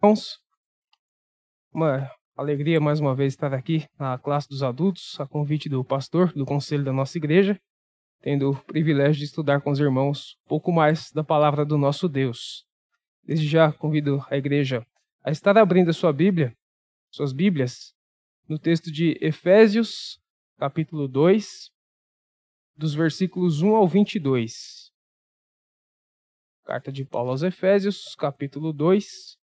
irmãos, uma alegria mais uma vez estar aqui na classe dos adultos, a convite do pastor do conselho da nossa igreja, tendo o privilégio de estudar com os irmãos um pouco mais da palavra do nosso Deus. Desde já convido a igreja a estar abrindo a sua Bíblia, suas Bíblias, no texto de Efésios, capítulo 2, dos versículos 1 ao 22. Carta de Paulo aos Efésios, capítulo 2,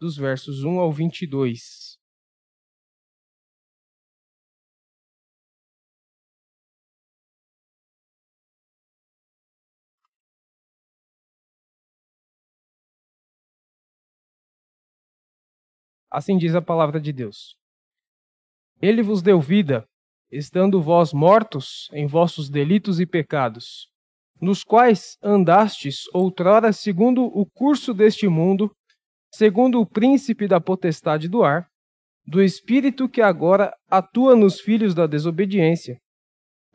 dos versos 1 ao 22. Assim diz a palavra de Deus. Ele vos deu vida, estando vós mortos em vossos delitos e pecados, nos quais andastes outrora segundo o curso deste mundo, segundo o príncipe da potestade do ar, do espírito que agora atua nos filhos da desobediência,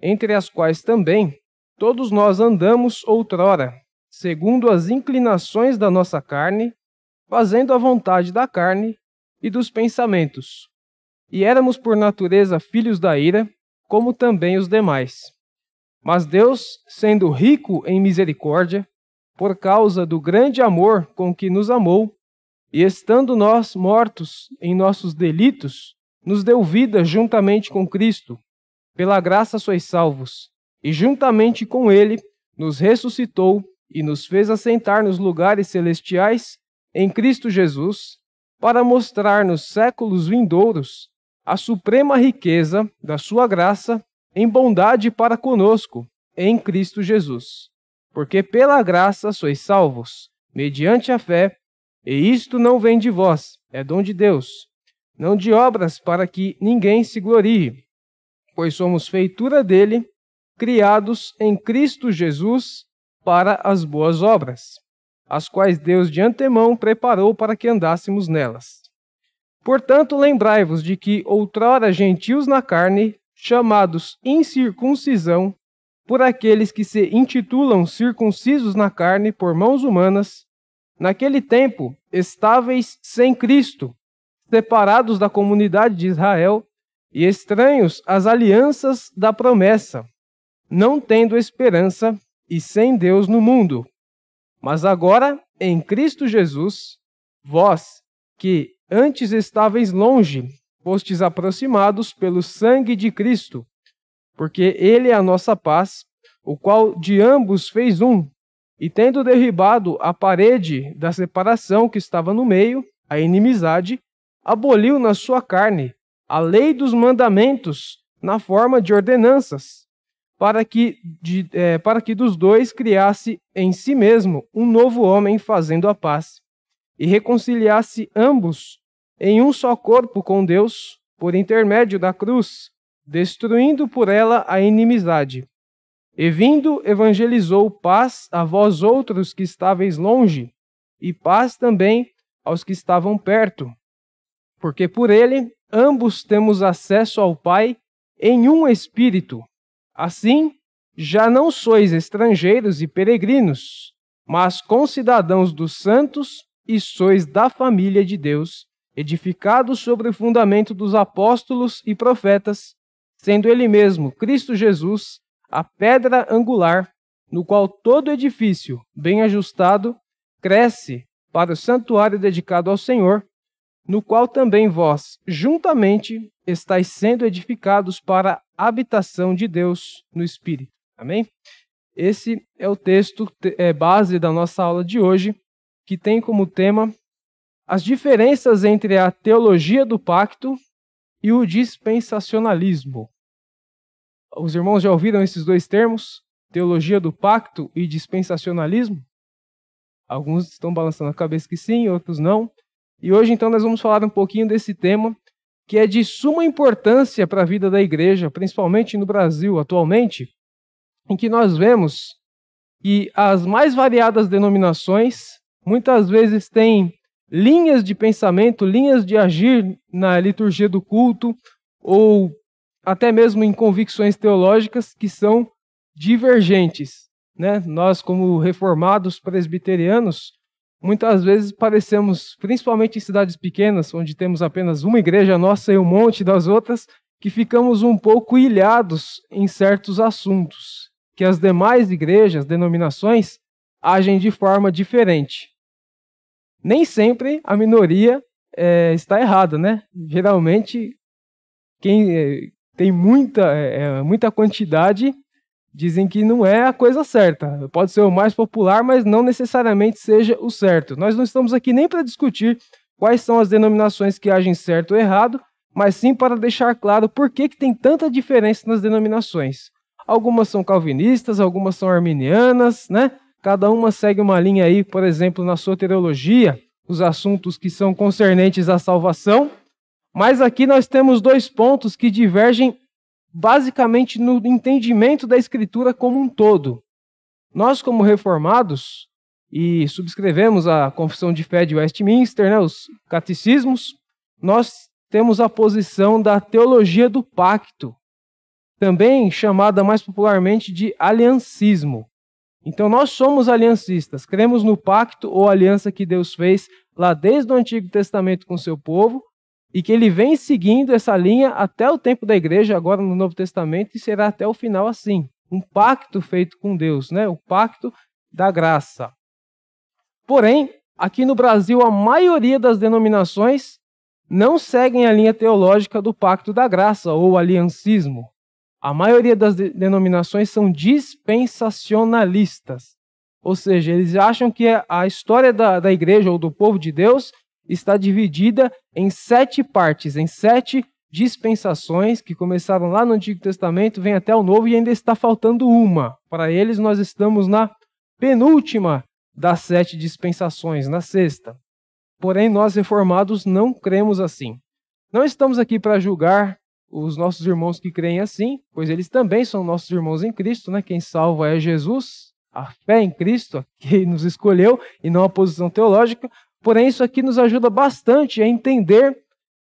entre as quais também todos nós andamos outrora, segundo as inclinações da nossa carne, fazendo a vontade da carne e dos pensamentos. E éramos por natureza filhos da ira, como também os demais. Mas Deus, sendo rico em misericórdia, por causa do grande amor com que nos amou, e estando nós mortos em nossos delitos, nos deu vida juntamente com Cristo. Pela graça sois salvos, e juntamente com Ele nos ressuscitou e nos fez assentar nos lugares celestiais em Cristo Jesus, para mostrar nos séculos vindouros a suprema riqueza da Sua graça em bondade para conosco, em Cristo Jesus. Porque pela graça sois salvos, mediante a fé, e isto não vem de vós, é dom de Deus, não de obras para que ninguém se glorie, pois somos feitura dele, criados em Cristo Jesus para as boas obras, as quais Deus de antemão preparou para que andássemos nelas. Portanto, lembrai-vos de que outrora gentios na carne, chamados incircuncisão, por aqueles que se intitulam circuncisos na carne por mãos humanas, Naquele tempo, estáveis sem Cristo, separados da comunidade de Israel e estranhos às alianças da promessa, não tendo esperança e sem Deus no mundo. Mas agora, em Cristo Jesus, vós, que antes estáveis longe, fostes aproximados pelo sangue de Cristo, porque Ele é a nossa paz, o qual de ambos fez um, e tendo derribado a parede da separação que estava no meio, a inimizade, aboliu na sua carne a lei dos mandamentos na forma de ordenanças, para que, de, é, para que dos dois criasse em si mesmo um novo homem fazendo a paz, e reconciliasse ambos em um só corpo com Deus, por intermédio da cruz, destruindo por ela a inimizade e vindo, evangelizou paz a vós outros que estáveis longe, e paz também aos que estavam perto. Porque por ele ambos temos acesso ao Pai em um espírito. Assim, já não sois estrangeiros e peregrinos, mas concidadãos dos santos e sois da família de Deus, edificados sobre o fundamento dos apóstolos e profetas, sendo ele mesmo Cristo Jesus a pedra angular, no qual todo edifício, bem ajustado, cresce para o santuário dedicado ao Senhor, no qual também vós, juntamente, estáis sendo edificados para a habitação de Deus no Espírito. Amém? Esse é o texto é, base da nossa aula de hoje, que tem como tema as diferenças entre a teologia do pacto e o dispensacionalismo. Os irmãos já ouviram esses dois termos? Teologia do pacto e dispensacionalismo? Alguns estão balançando a cabeça que sim, outros não. E hoje, então, nós vamos falar um pouquinho desse tema que é de suma importância para a vida da igreja, principalmente no Brasil atualmente, em que nós vemos que as mais variadas denominações muitas vezes têm linhas de pensamento, linhas de agir na liturgia do culto, ou até mesmo em convicções teológicas que são divergentes. Né? Nós, como reformados presbiterianos, muitas vezes parecemos, principalmente em cidades pequenas, onde temos apenas uma igreja nossa e um monte das outras, que ficamos um pouco ilhados em certos assuntos, que as demais igrejas, denominações, agem de forma diferente. Nem sempre a minoria é, está errada, né? Geralmente, quem é, tem muita, é, é, muita quantidade dizem que não é a coisa certa. Pode ser o mais popular, mas não necessariamente seja o certo. Nós não estamos aqui nem para discutir quais são as denominações que agem certo ou errado, mas sim para deixar claro por que, que tem tanta diferença nas denominações. Algumas são calvinistas, algumas são arminianas, né? Cada uma segue uma linha aí, por exemplo, na soteriologia, os assuntos que são concernentes à salvação. Mas aqui nós temos dois pontos que divergem basicamente no entendimento da Escritura como um todo. Nós, como reformados, e subscrevemos a Confissão de Fé de Westminster, né, os catecismos, nós temos a posição da teologia do pacto, também chamada mais popularmente de aliancismo. Então nós somos aliancistas, cremos no pacto ou aliança que Deus fez lá desde o Antigo Testamento com seu povo e que ele vem seguindo essa linha até o tempo da igreja, agora no Novo Testamento, e será até o final assim. Um pacto feito com Deus, né? o pacto da graça. Porém, aqui no Brasil, a maioria das denominações não seguem a linha teológica do pacto da graça ou aliancismo. A maioria das denominações são dispensacionalistas. Ou seja, eles acham que a história da, da igreja ou do povo de Deus está dividida em sete partes, em sete dispensações que começaram lá no Antigo Testamento, vem até o Novo e ainda está faltando uma. Para eles, nós estamos na penúltima das sete dispensações, na sexta. Porém, nós reformados não cremos assim. Não estamos aqui para julgar os nossos irmãos que creem assim, pois eles também são nossos irmãos em Cristo, né? Quem salva é Jesus, a fé em Cristo, que nos escolheu, e não a posição teológica. Porém, isso aqui nos ajuda bastante a entender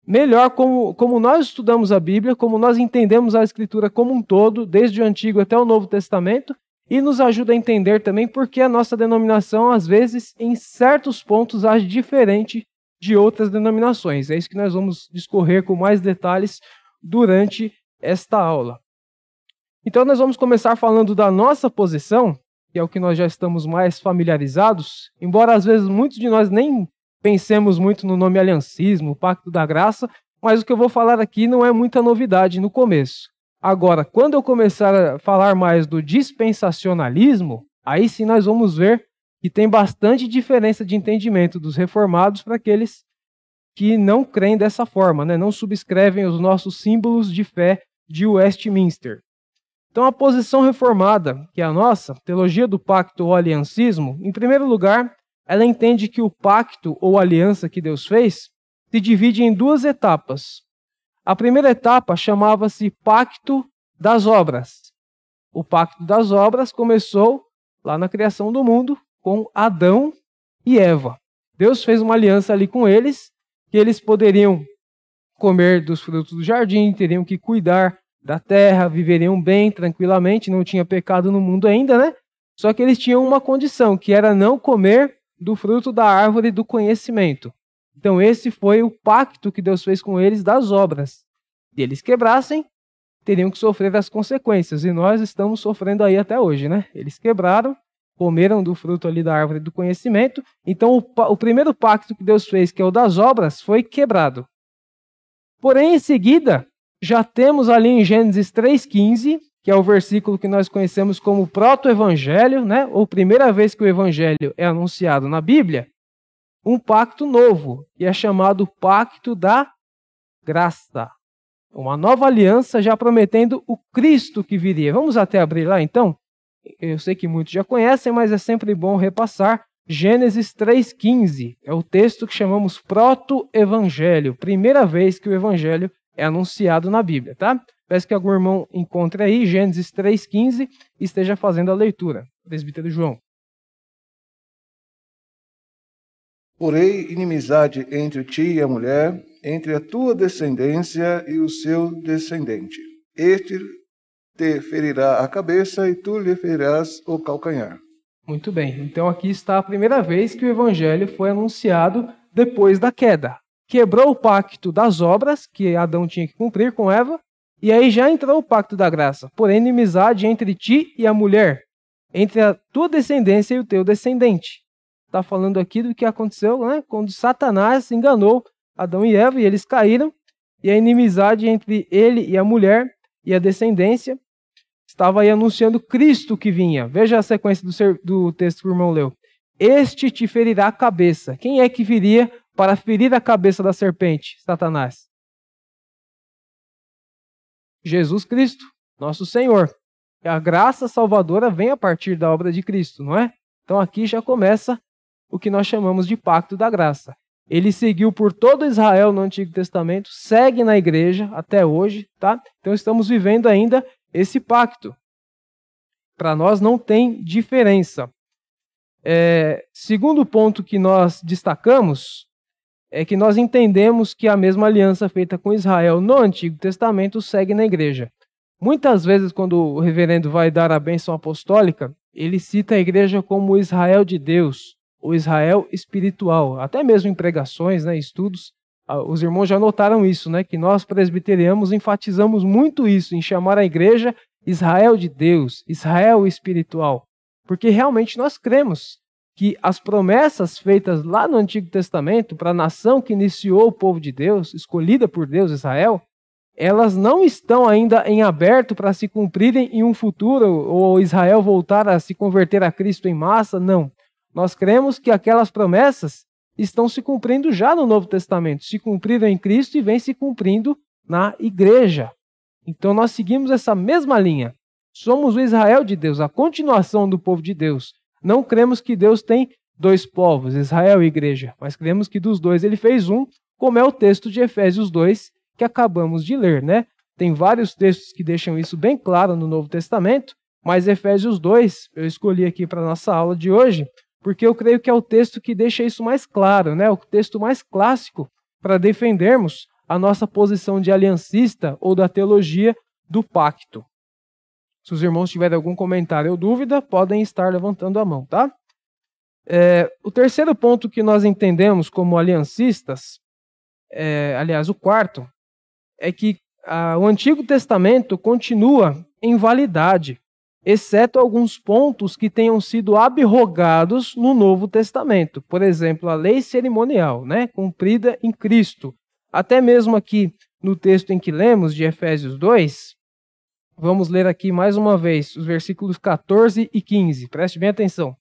melhor como, como nós estudamos a Bíblia, como nós entendemos a Escritura como um todo, desde o Antigo até o Novo Testamento, e nos ajuda a entender também porque a nossa denominação, às vezes, em certos pontos, age diferente de outras denominações. É isso que nós vamos discorrer com mais detalhes durante esta aula. Então, nós vamos começar falando da nossa posição, que é o que nós já estamos mais familiarizados, embora às vezes muitos de nós nem pensemos muito no nome aliancismo, pacto da graça, mas o que eu vou falar aqui não é muita novidade no começo. Agora, quando eu começar a falar mais do dispensacionalismo, aí sim nós vamos ver que tem bastante diferença de entendimento dos reformados para aqueles que não creem dessa forma, né? não subscrevem os nossos símbolos de fé de Westminster. Então, a posição reformada, que é a nossa, teologia do pacto ou aliancismo, em primeiro lugar, ela entende que o pacto ou aliança que Deus fez se divide em duas etapas. A primeira etapa chamava-se Pacto das Obras. O Pacto das Obras começou lá na criação do mundo com Adão e Eva. Deus fez uma aliança ali com eles, que eles poderiam comer dos frutos do jardim, teriam que cuidar da terra, viveriam bem, tranquilamente, não tinha pecado no mundo ainda, né? Só que eles tinham uma condição, que era não comer do fruto da árvore do conhecimento. Então, esse foi o pacto que Deus fez com eles das obras. Se eles quebrassem, teriam que sofrer as consequências. E nós estamos sofrendo aí até hoje, né? Eles quebraram, comeram do fruto ali da árvore do conhecimento. Então, o, o primeiro pacto que Deus fez, que é o das obras, foi quebrado. Porém, em seguida, já temos ali em Gênesis 3,15, que é o versículo que nós conhecemos como proto-evangelho, né? ou primeira vez que o evangelho é anunciado na Bíblia, um pacto novo, e é chamado Pacto da Graça. Uma nova aliança já prometendo o Cristo que viria. Vamos até abrir lá então? Eu sei que muitos já conhecem, mas é sempre bom repassar. Gênesis 3,15 é o texto que chamamos proto-evangelho, primeira vez que o evangelho é anunciado na Bíblia, tá? Peço que algum irmão encontre aí Gênesis 3,15 e esteja fazendo a leitura. Presbítero João. Porém, inimizade entre ti e a mulher, entre a tua descendência e o seu descendente. Este te ferirá a cabeça e tu lhe ferirás o calcanhar. Muito bem. Então aqui está a primeira vez que o evangelho foi anunciado depois da queda. Quebrou o pacto das obras que Adão tinha que cumprir com Eva, e aí já entrou o pacto da graça. Porém, inimizade entre ti e a mulher, entre a tua descendência e o teu descendente. Está falando aqui do que aconteceu né, quando Satanás enganou Adão e Eva e eles caíram, e a inimizade entre ele e a mulher e a descendência estava aí anunciando Cristo que vinha. Veja a sequência do, ser, do texto que o irmão leu. Este te ferirá a cabeça. Quem é que viria para ferir a cabeça da serpente? Satanás. Jesus Cristo, nosso Senhor. A graça salvadora vem a partir da obra de Cristo, não é? Então aqui já começa o que nós chamamos de pacto da graça. Ele seguiu por todo Israel no Antigo Testamento, segue na igreja até hoje, tá? Então estamos vivendo ainda esse pacto. Para nós não tem diferença. É, segundo ponto que nós destacamos é que nós entendemos que a mesma aliança feita com Israel no Antigo Testamento segue na igreja. Muitas vezes, quando o reverendo vai dar a bênção apostólica, ele cita a igreja como o Israel de Deus, o Israel espiritual. Até mesmo em pregações, né, estudos, os irmãos já notaram isso, né? Que nós presbiterianos enfatizamos muito isso, em chamar a igreja Israel de Deus, Israel espiritual. Porque realmente nós cremos que as promessas feitas lá no Antigo Testamento para a nação que iniciou o povo de Deus, escolhida por Deus, Israel, elas não estão ainda em aberto para se cumprirem em um futuro, ou Israel voltar a se converter a Cristo em massa, não. Nós cremos que aquelas promessas estão se cumprindo já no Novo Testamento, se cumpriram em Cristo e vem se cumprindo na igreja. Então nós seguimos essa mesma linha. Somos o Israel de Deus, a continuação do povo de Deus. Não cremos que Deus tem dois povos, Israel e igreja, mas cremos que dos dois ele fez um, como é o texto de Efésios 2 que acabamos de ler, né? Tem vários textos que deixam isso bem claro no Novo Testamento, mas Efésios 2 eu escolhi aqui para nossa aula de hoje, porque eu creio que é o texto que deixa isso mais claro, né? o texto mais clássico para defendermos a nossa posição de aliancista ou da teologia do pacto. Se os irmãos tiverem algum comentário ou dúvida, podem estar levantando a mão, tá? É, o terceiro ponto que nós entendemos como aliancistas, é, aliás, o quarto, é que a, o Antigo Testamento continua em validade exceto alguns pontos que tenham sido abrogados no Novo Testamento. Por exemplo, a lei cerimonial, né, cumprida em Cristo. Até mesmo aqui no texto em que lemos, de Efésios 2, vamos ler aqui mais uma vez os versículos 14 e 15. Preste bem atenção.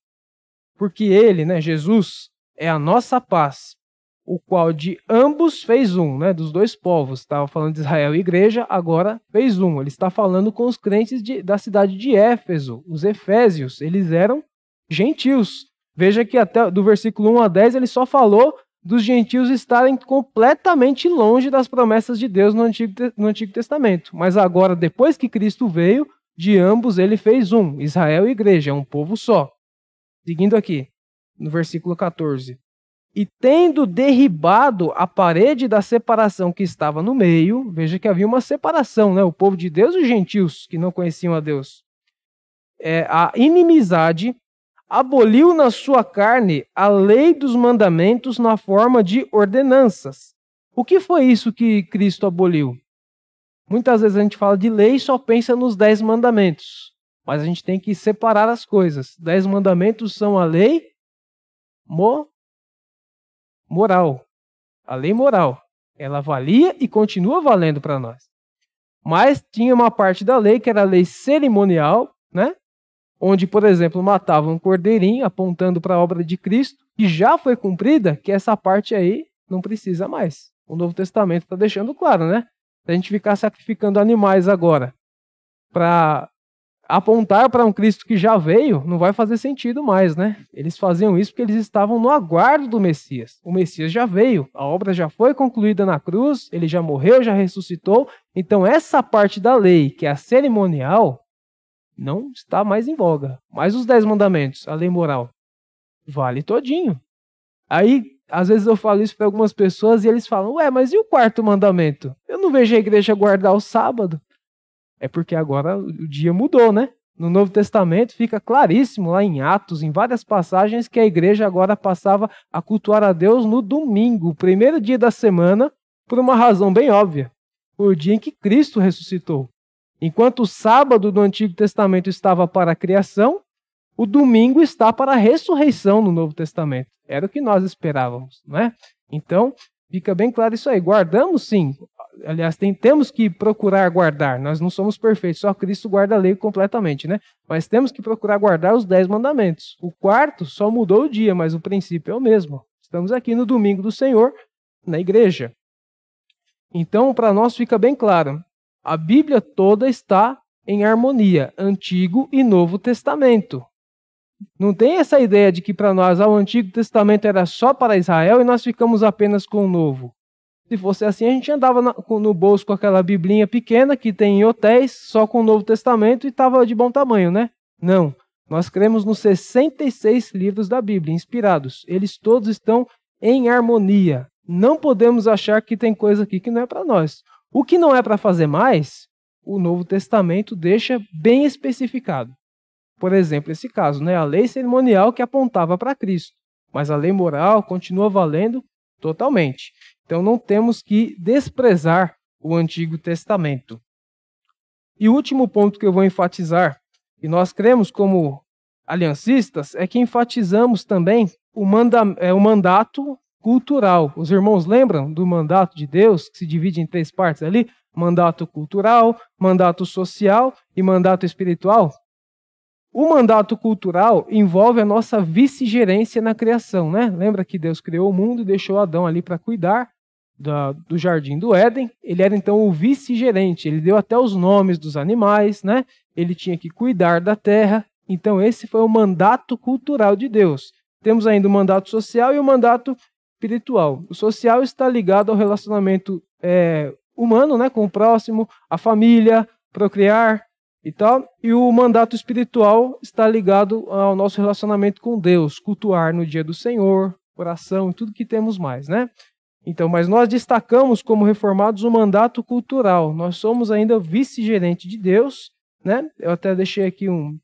Porque ele, né, Jesus, é a nossa paz, o qual de ambos fez um, né, dos dois povos. Estava falando de Israel e igreja, agora fez um. Ele está falando com os crentes de, da cidade de Éfeso, os efésios. Eles eram gentios. Veja que até do versículo 1 a 10 ele só falou dos gentios estarem completamente longe das promessas de Deus no Antigo, no Antigo Testamento. Mas agora, depois que Cristo veio, de ambos ele fez um, Israel e igreja, um povo só. Seguindo aqui, no versículo 14 e tendo derribado a parede da separação que estava no meio, veja que havia uma separação, né? o povo de Deus e os gentios que não conheciam a Deus. É, a inimizade aboliu na sua carne a lei dos mandamentos na forma de ordenanças. O que foi isso que Cristo aboliu? Muitas vezes a gente fala de lei e só pensa nos dez mandamentos. Mas a gente tem que separar as coisas. Dez mandamentos são a lei moral. A lei moral. Ela valia e continua valendo para nós. Mas tinha uma parte da lei que era a lei cerimonial, né? Onde, por exemplo, matavam um cordeirinho apontando para a obra de Cristo, que já foi cumprida, que essa parte aí não precisa mais. O Novo Testamento está deixando claro, né? Se a gente ficar sacrificando animais agora para apontar para um Cristo que já veio não vai fazer sentido mais, né? Eles faziam isso porque eles estavam no aguardo do Messias. O Messias já veio, a obra já foi concluída na cruz, ele já morreu, já ressuscitou. Então essa parte da lei, que é a cerimonial, não está mais em voga. Mas os dez mandamentos, a lei moral, vale todinho. Aí, às vezes eu falo isso para algumas pessoas e eles falam: "Ué, mas e o quarto mandamento? Eu não vejo a igreja guardar o sábado." É porque agora o dia mudou, né? No Novo Testamento fica claríssimo lá em Atos, em várias passagens, que a igreja agora passava a cultuar a Deus no domingo, o primeiro dia da semana, por uma razão bem óbvia: o dia em que Cristo ressuscitou. Enquanto o sábado do Antigo Testamento estava para a criação, o domingo está para a ressurreição no Novo Testamento. Era o que nós esperávamos, não é? Então, fica bem claro isso aí. Guardamos sim. Aliás, tem, temos que procurar guardar. Nós não somos perfeitos, só Cristo guarda a lei completamente, né? Mas temos que procurar guardar os dez mandamentos. O quarto só mudou o dia, mas o princípio é o mesmo. Estamos aqui no domingo do Senhor, na igreja. Então, para nós fica bem claro: a Bíblia toda está em harmonia, Antigo e Novo Testamento. Não tem essa ideia de que para nós ah, o Antigo Testamento era só para Israel e nós ficamos apenas com o Novo. Se fosse assim, a gente andava no bolso com aquela biblinha pequena que tem em hotéis, só com o Novo Testamento e estava de bom tamanho, né? Não. Nós cremos nos 66 livros da Bíblia, inspirados. Eles todos estão em harmonia. Não podemos achar que tem coisa aqui que não é para nós. O que não é para fazer mais, o Novo Testamento deixa bem especificado. Por exemplo, esse caso, né? a lei cerimonial que apontava para Cristo, mas a lei moral continua valendo totalmente. Então não temos que desprezar o Antigo Testamento. E o último ponto que eu vou enfatizar, e nós cremos como aliancistas, é que enfatizamos também o, manda é, o mandato cultural. Os irmãos lembram do mandato de Deus, que se divide em três partes ali? Mandato cultural, mandato social e mandato espiritual. O mandato cultural envolve a nossa vice-gerência na criação, né? Lembra que Deus criou o mundo e deixou Adão ali para cuidar da, do jardim do Éden. Ele era então o vice-gerente, ele deu até os nomes dos animais, né? Ele tinha que cuidar da terra. Então, esse foi o mandato cultural de Deus. Temos ainda o mandato social e o mandato espiritual. O social está ligado ao relacionamento é, humano, né, com o próximo, a família, procriar e tal. E o mandato espiritual está ligado ao nosso relacionamento com Deus, cultuar no dia do Senhor, oração e tudo que temos mais, né? Então, mas nós destacamos como reformados o mandato cultural. Nós somos ainda vice-gerente de Deus, né? Eu até deixei aqui um,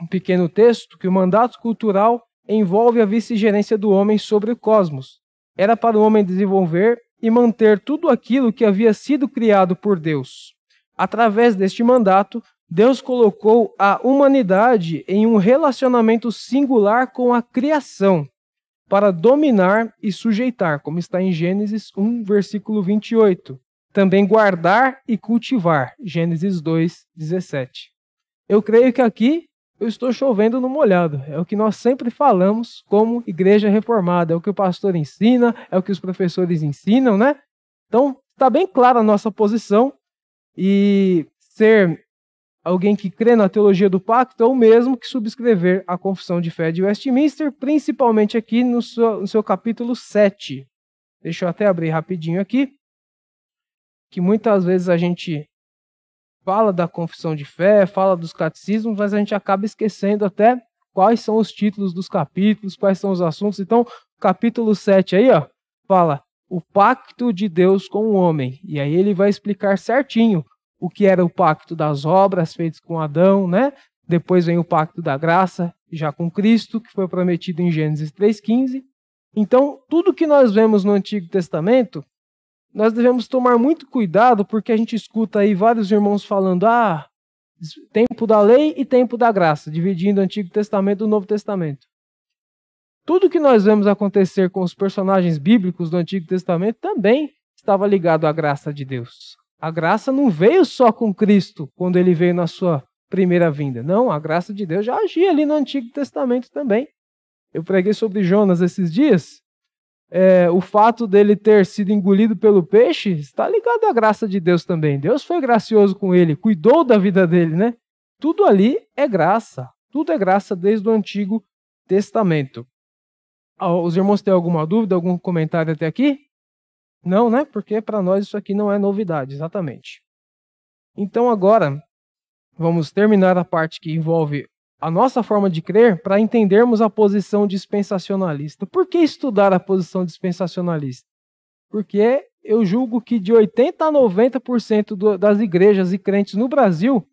um pequeno texto que o mandato cultural envolve a vice-gerência do homem sobre o cosmos. Era para o homem desenvolver e manter tudo aquilo que havia sido criado por Deus. Através deste mandato, Deus colocou a humanidade em um relacionamento singular com a criação, para dominar e sujeitar, como está em Gênesis 1, versículo 28. Também guardar e cultivar, Gênesis 2, 17. Eu creio que aqui eu estou chovendo no molhado. É o que nós sempre falamos como igreja reformada. É o que o pastor ensina, é o que os professores ensinam, né? Então, está bem clara a nossa posição. E ser alguém que crê na teologia do pacto é o mesmo que subscrever a confissão de fé de Westminster, principalmente aqui no seu, no seu capítulo 7. Deixa eu até abrir rapidinho aqui. Que muitas vezes a gente fala da confissão de fé, fala dos catecismos, mas a gente acaba esquecendo até quais são os títulos dos capítulos, quais são os assuntos. Então, capítulo 7 aí, ó, fala o pacto de Deus com o homem. E aí ele vai explicar certinho o que era o pacto das obras feitas com Adão, né? Depois vem o pacto da graça, já com Cristo, que foi prometido em Gênesis 3:15. Então, tudo que nós vemos no Antigo Testamento nós devemos tomar muito cuidado porque a gente escuta aí vários irmãos falando: ah, tempo da lei e tempo da graça, dividindo o Antigo Testamento do Novo Testamento. Tudo que nós vemos acontecer com os personagens bíblicos do Antigo Testamento também estava ligado à graça de Deus. A graça não veio só com Cristo quando ele veio na sua primeira vinda. Não, a graça de Deus já agia ali no Antigo Testamento também. Eu preguei sobre Jonas esses dias é, o fato dele ter sido engolido pelo peixe está ligado à graça de Deus também. Deus foi gracioso com ele, cuidou da vida dele, né? Tudo ali é graça. Tudo é graça desde o Antigo Testamento. Ah, os irmãos têm alguma dúvida, algum comentário até aqui? Não, né? Porque para nós isso aqui não é novidade, exatamente. Então agora vamos terminar a parte que envolve a nossa forma de crer para entendermos a posição dispensacionalista. Por que estudar a posição dispensacionalista? Porque eu julgo que de 80 a 90% do, das igrejas e crentes no Brasil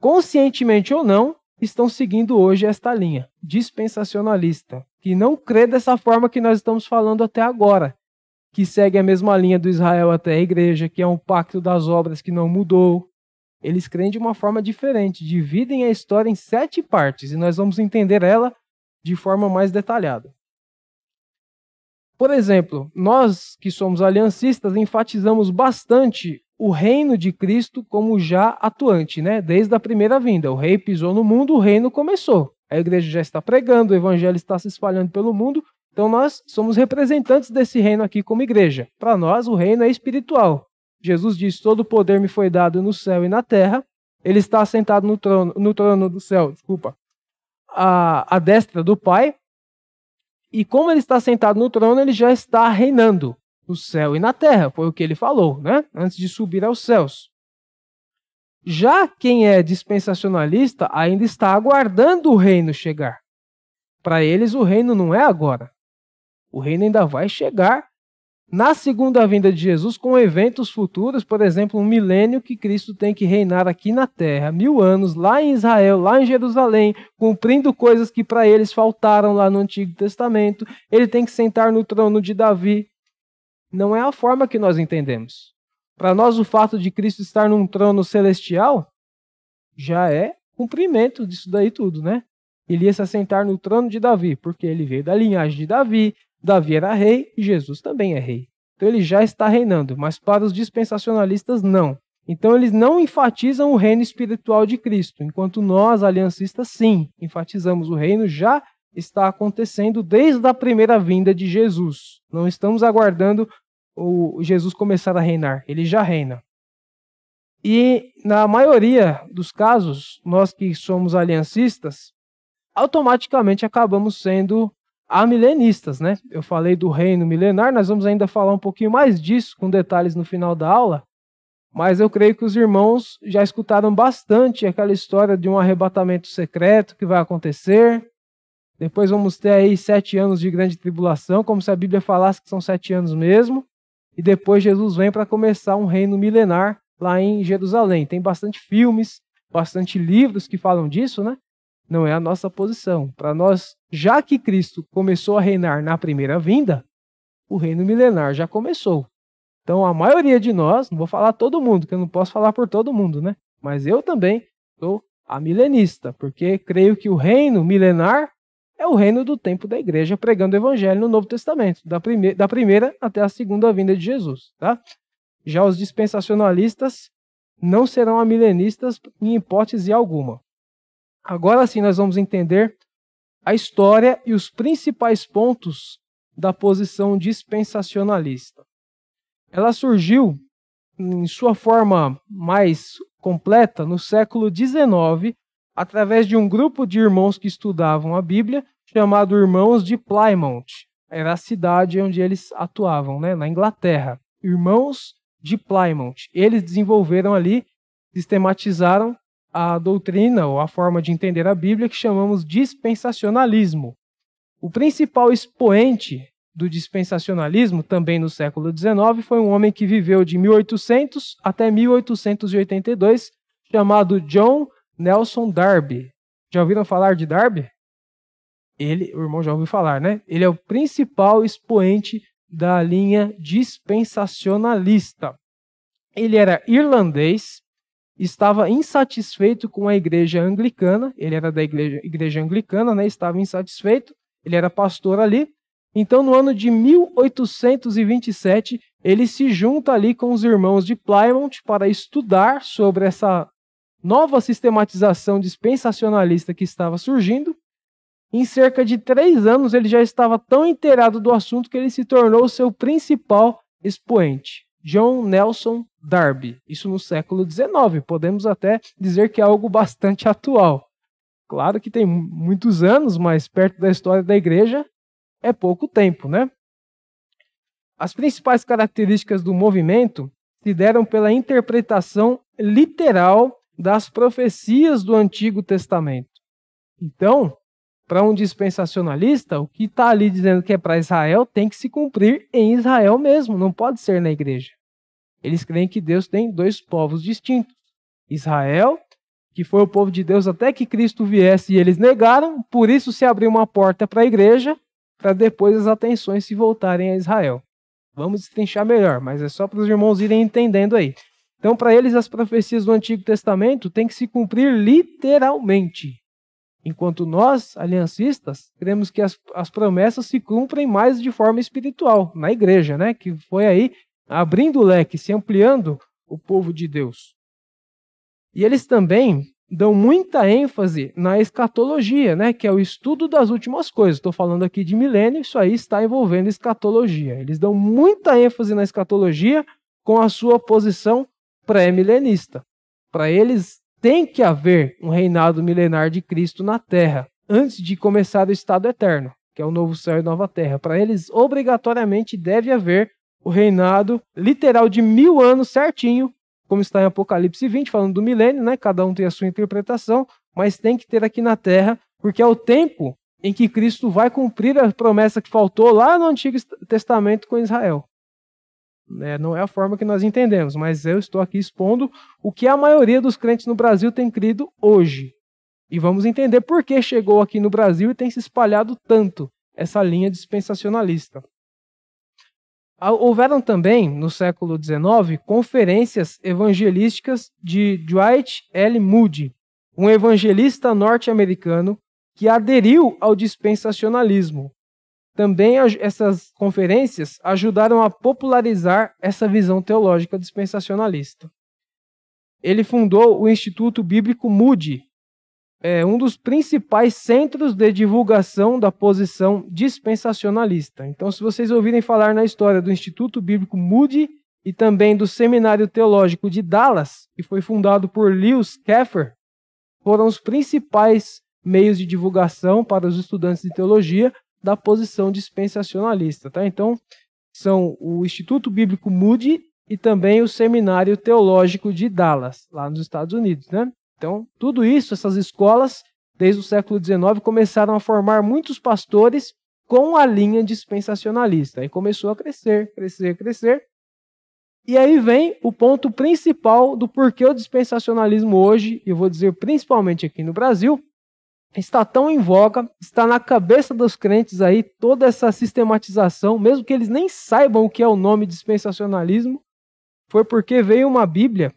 conscientemente ou não, estão seguindo hoje esta linha dispensacionalista, que não crê dessa forma que nós estamos falando até agora, que segue a mesma linha do Israel até a igreja, que é um pacto das obras que não mudou. Eles creem de uma forma diferente, dividem a história em sete partes e nós vamos entender ela de forma mais detalhada. Por exemplo, nós que somos aliancistas enfatizamos bastante o reino de Cristo como já atuante, né? Desde a primeira vinda. O rei pisou no mundo, o reino começou. A igreja já está pregando, o evangelho está se espalhando pelo mundo. Então nós somos representantes desse reino aqui como igreja. Para nós, o reino é espiritual. Jesus diz: Todo poder me foi dado no céu e na terra. Ele está sentado no trono, no trono do céu, desculpa, à, à destra do Pai. E como ele está sentado no trono, ele já está reinando no céu e na terra, foi o que ele falou, né? Antes de subir aos céus. Já quem é dispensacionalista ainda está aguardando o reino chegar. Para eles, o reino não é agora. O reino ainda vai chegar na segunda vinda de Jesus com eventos futuros, por exemplo, um milênio que Cristo tem que reinar aqui na terra, mil anos, lá em Israel, lá em Jerusalém, cumprindo coisas que para eles faltaram lá no Antigo Testamento. Ele tem que sentar no trono de Davi, não é a forma que nós entendemos. Para nós, o fato de Cristo estar num trono celestial já é cumprimento disso daí tudo, né? Ele ia se assentar no trono de Davi, porque ele veio da linhagem de Davi, Davi era rei e Jesus também é rei. Então ele já está reinando, mas para os dispensacionalistas, não. Então eles não enfatizam o reino espiritual de Cristo, enquanto nós, aliancistas, sim, enfatizamos o reino já está acontecendo desde a primeira vinda de Jesus. Não estamos aguardando o Jesus começar a reinar, ele já reina. E na maioria dos casos, nós que somos aliancistas, automaticamente acabamos sendo amilenistas, né? Eu falei do reino milenar, nós vamos ainda falar um pouquinho mais disso com detalhes no final da aula, mas eu creio que os irmãos já escutaram bastante aquela história de um arrebatamento secreto que vai acontecer, depois vamos ter aí sete anos de grande tribulação, como se a Bíblia falasse que são sete anos mesmo. E depois Jesus vem para começar um reino milenar lá em Jerusalém. Tem bastante filmes, bastante livros que falam disso, né? Não é a nossa posição. Para nós, já que Cristo começou a reinar na primeira vinda, o reino milenar já começou. Então a maioria de nós, não vou falar todo mundo, que eu não posso falar por todo mundo, né? Mas eu também sou a milenista, porque creio que o reino milenar é o reino do tempo da igreja pregando o evangelho no Novo Testamento, da, prime da primeira até a segunda vinda de Jesus. Tá? Já os dispensacionalistas não serão amilenistas em hipótese alguma. Agora sim nós vamos entender a história e os principais pontos da posição dispensacionalista. Ela surgiu em sua forma mais completa no século XIX através de um grupo de irmãos que estudavam a Bíblia, chamado Irmãos de Plymouth. Era a cidade onde eles atuavam, né, na Inglaterra. Irmãos de Plymouth. Eles desenvolveram ali, sistematizaram a doutrina ou a forma de entender a Bíblia que chamamos dispensacionalismo. O principal expoente do dispensacionalismo, também no século XIX, foi um homem que viveu de 1800 até 1882, chamado John Nelson Darby. Já ouviram falar de Darby? Ele, o irmão já ouviu falar, né? Ele é o principal expoente da linha dispensacionalista. Ele era irlandês, estava insatisfeito com a igreja anglicana, ele era da igreja, igreja anglicana, né? Estava insatisfeito, ele era pastor ali. Então, no ano de 1827, ele se junta ali com os irmãos de Plymouth para estudar sobre essa nova sistematização dispensacionalista que estava surgindo. Em cerca de três anos, ele já estava tão inteirado do assunto que ele se tornou seu principal expoente, John Nelson Darby. Isso no século XIX. Podemos até dizer que é algo bastante atual. Claro que tem muitos anos, mas perto da história da igreja é pouco tempo, né? As principais características do movimento se deram pela interpretação literal das profecias do Antigo Testamento. Então, para um dispensacionalista, o que está ali dizendo que é para Israel tem que se cumprir em Israel mesmo, não pode ser na igreja. Eles creem que Deus tem dois povos distintos: Israel, que foi o povo de Deus até que Cristo viesse e eles negaram, por isso se abriu uma porta para a igreja, para depois as atenções se voltarem a Israel. Vamos destrinchar melhor, mas é só para os irmãos irem entendendo aí. Então, para eles, as profecias do Antigo Testamento têm que se cumprir literalmente. Enquanto nós, aliancistas, queremos que as, as promessas se cumprem mais de forma espiritual, na igreja, né? que foi aí abrindo o leque, se ampliando o povo de Deus. E eles também dão muita ênfase na escatologia, né, que é o estudo das últimas coisas. Estou falando aqui de milênio, isso aí está envolvendo escatologia. Eles dão muita ênfase na escatologia com a sua posição pré-milenista. Para eles, tem que haver um reinado milenar de Cristo na terra, antes de começar o estado eterno, que é o novo céu e nova terra. Para eles, obrigatoriamente deve haver o reinado literal de mil anos certinho como está em Apocalipse 20, falando do milênio, né? Cada um tem a sua interpretação, mas tem que ter aqui na terra, porque é o tempo em que Cristo vai cumprir a promessa que faltou lá no Antigo Testamento com Israel. É, não é a forma que nós entendemos, mas eu estou aqui expondo o que a maioria dos crentes no Brasil tem crido hoje. E vamos entender por que chegou aqui no Brasil e tem se espalhado tanto essa linha dispensacionalista. Houveram também, no século XIX, conferências evangelísticas de Dwight L. Moody, um evangelista norte-americano que aderiu ao dispensacionalismo. Também essas conferências ajudaram a popularizar essa visão teológica dispensacionalista. Ele fundou o Instituto Bíblico Moody, é um dos principais centros de divulgação da posição dispensacionalista. Então, se vocês ouvirem falar na história do Instituto Bíblico Moody e também do Seminário Teológico de Dallas, que foi fundado por Lewis Keffer, foram os principais meios de divulgação para os estudantes de teologia da posição dispensacionalista. Tá? Então, são o Instituto Bíblico Moody e também o Seminário Teológico de Dallas, lá nos Estados Unidos. Né? Então, tudo isso, essas escolas, desde o século XIX, começaram a formar muitos pastores com a linha dispensacionalista. Aí começou a crescer, crescer, crescer. E aí vem o ponto principal do porquê o dispensacionalismo hoje, eu vou dizer principalmente aqui no Brasil, está tão em voga, está na cabeça dos crentes aí toda essa sistematização, mesmo que eles nem saibam o que é o nome dispensacionalismo, foi porque veio uma Bíblia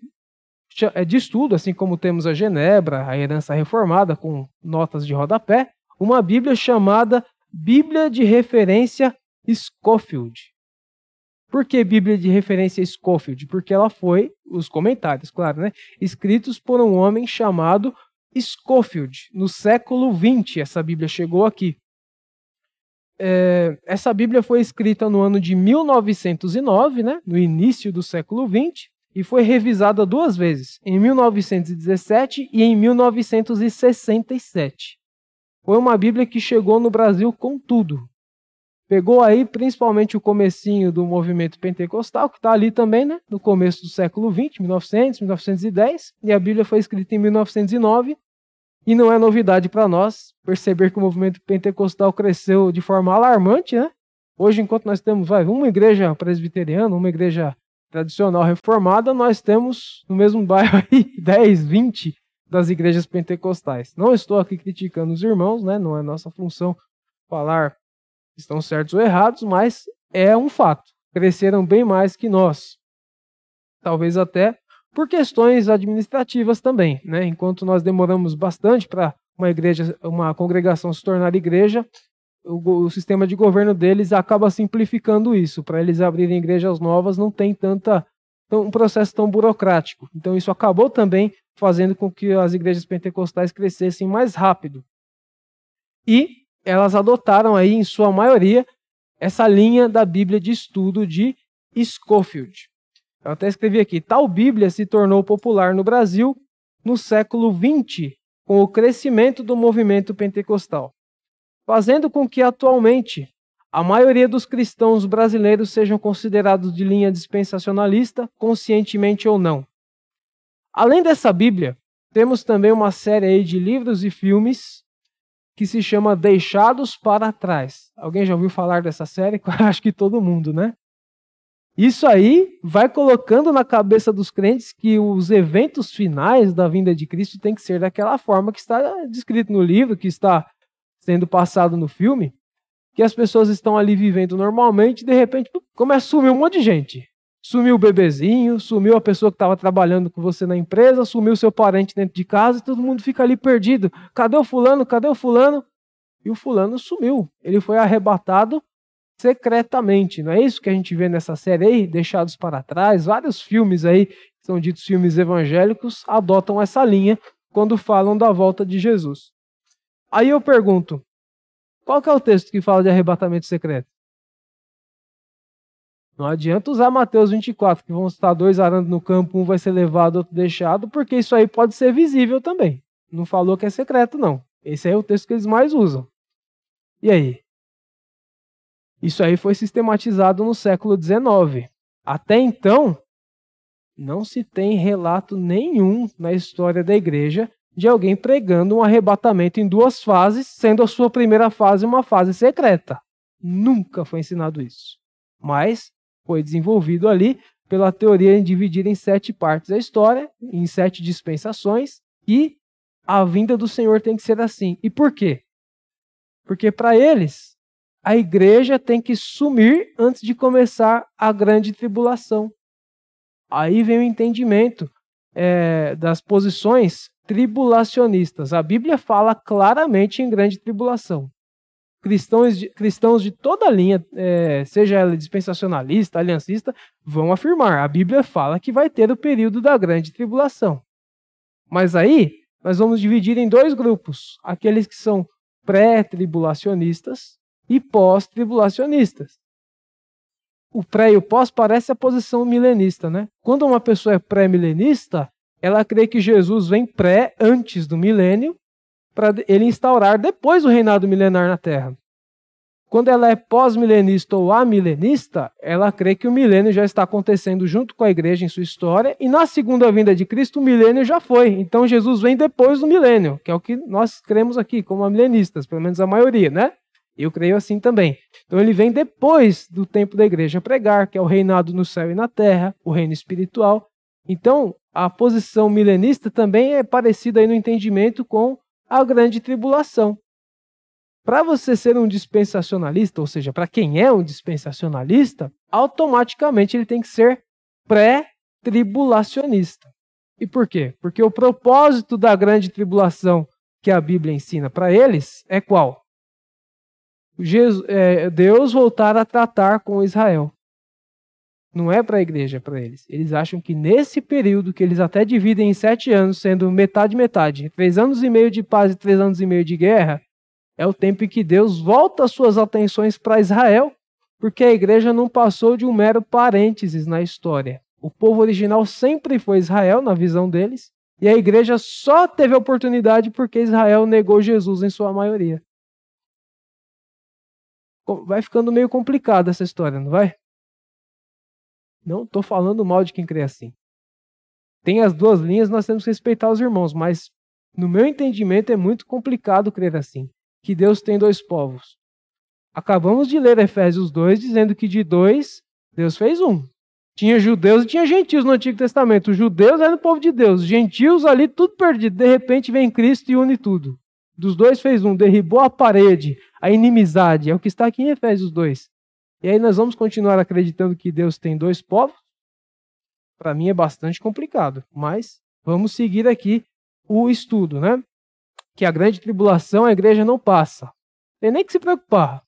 é de estudo, assim como temos a Genebra, a herança reformada, com notas de rodapé, uma Bíblia chamada Bíblia de Referência Scofield. Por que Bíblia de Referência Scofield? Porque ela foi, os comentários, claro, né, escritos por um homem chamado Scofield. No século XX, essa Bíblia chegou aqui. É, essa Bíblia foi escrita no ano de 1909, né, no início do século XX, e foi revisada duas vezes, em 1917 e em 1967. Foi uma Bíblia que chegou no Brasil com tudo. Pegou aí principalmente o comecinho do movimento pentecostal, que está ali também, né, no começo do século 20, 1900, 1910, e a Bíblia foi escrita em 1909. E não é novidade para nós perceber que o movimento pentecostal cresceu de forma alarmante, né? Hoje, enquanto nós temos vai, uma igreja presbiteriana, uma igreja tradicional reformada, nós temos no mesmo bairro aí 10, 20 das igrejas pentecostais. Não estou aqui criticando os irmãos, né? não é nossa função falar estão certos ou errados, mas é um fato. Cresceram bem mais que nós. Talvez até por questões administrativas também, né? Enquanto nós demoramos bastante para uma igreja, uma congregação se tornar igreja, o, o, sistema de governo deles acaba simplificando isso. Para eles abrirem igrejas novas, não tem tanta um processo tão burocrático. Então isso acabou também fazendo com que as igrejas pentecostais crescessem mais rápido. E elas adotaram aí, em sua maioria, essa linha da Bíblia de estudo de Scofield. Eu até escrevi aqui: tal Bíblia se tornou popular no Brasil no século XX, com o crescimento do movimento pentecostal fazendo com que atualmente a maioria dos cristãos brasileiros sejam considerados de linha dispensacionalista, conscientemente ou não. Além dessa Bíblia, temos também uma série de livros e filmes que se chama Deixados para Trás. Alguém já ouviu falar dessa série? Acho que todo mundo, né? Isso aí vai colocando na cabeça dos crentes que os eventos finais da vinda de Cristo tem que ser daquela forma que está descrito no livro, que está sendo passado no filme, que as pessoas estão ali vivendo normalmente e de repente começa a sumir um monte de gente. Sumiu o bebezinho, sumiu a pessoa que estava trabalhando com você na empresa, sumiu seu parente dentro de casa e todo mundo fica ali perdido. Cadê o fulano? Cadê o fulano? E o fulano sumiu. Ele foi arrebatado secretamente. Não é isso que a gente vê nessa série aí, Deixados para Trás? Vários filmes aí, que são ditos filmes evangélicos, adotam essa linha quando falam da volta de Jesus. Aí eu pergunto, qual que é o texto que fala de arrebatamento secreto? Não adianta usar Mateus 24, que vão estar dois arando no campo, um vai ser levado, outro deixado, porque isso aí pode ser visível também. Não falou que é secreto, não. Esse aí é o texto que eles mais usam. E aí? Isso aí foi sistematizado no século XIX. Até então, não se tem relato nenhum na história da igreja de alguém pregando um arrebatamento em duas fases, sendo a sua primeira fase uma fase secreta. Nunca foi ensinado isso. Mas foi desenvolvido ali pela teoria em dividir em sete partes a história, em sete dispensações, e a vinda do Senhor tem que ser assim. E por quê? Porque para eles, a igreja tem que sumir antes de começar a grande tribulação. Aí vem o entendimento é, das posições tribulacionistas. A Bíblia fala claramente em grande tribulação cristãos de, cristãos de toda linha, é, seja ela dispensacionalista, aliancista, vão afirmar. A Bíblia fala que vai ter o período da grande tribulação. Mas aí, nós vamos dividir em dois grupos: aqueles que são pré-tribulacionistas e pós-tribulacionistas. O pré e o pós parece a posição milenista, né? Quando uma pessoa é pré-milenista, ela crê que Jesus vem pré, antes do milênio, para ele instaurar depois o reinado milenar na Terra. Quando ela é pós-milenista ou amilenista, ela crê que o milênio já está acontecendo junto com a igreja em sua história, e na segunda vinda de Cristo o milênio já foi. Então Jesus vem depois do milênio, que é o que nós cremos aqui, como amilenistas, pelo menos a maioria, né? Eu creio assim também. Então ele vem depois do tempo da igreja pregar, que é o reinado no céu e na terra, o reino espiritual. Então, a posição milenista também é parecida aí no entendimento com a grande tribulação. Para você ser um dispensacionalista, ou seja, para quem é um dispensacionalista, automaticamente ele tem que ser pré-tribulacionista. E por quê? Porque o propósito da grande tribulação que a Bíblia ensina para eles é qual? Jesus, é, Deus voltar a tratar com Israel. Não é para a igreja, é para eles. Eles acham que nesse período, que eles até dividem em sete anos, sendo metade metade, três anos e meio de paz e três anos e meio de guerra, é o tempo em que Deus volta suas atenções para Israel, porque a igreja não passou de um mero parênteses na história. O povo original sempre foi Israel, na visão deles, e a igreja só teve oportunidade porque Israel negou Jesus em sua maioria. Vai ficando meio complicada essa história, não vai? Não estou falando mal de quem crê assim. Tem as duas linhas, nós temos que respeitar os irmãos, mas no meu entendimento é muito complicado crer assim, que Deus tem dois povos. Acabamos de ler Efésios 2 dizendo que de dois Deus fez um. Tinha judeus e tinha gentios no Antigo Testamento. Os judeus eram o povo de Deus, os gentios ali tudo perdido. De repente vem Cristo e une tudo. Dos dois fez um, derribou a parede, a inimizade. É o que está aqui em Efésios 2. E aí nós vamos continuar acreditando que Deus tem dois povos? Para mim é bastante complicado, mas vamos seguir aqui o estudo, né? Que a grande tribulação a igreja não passa. Tem nem que se preocupar.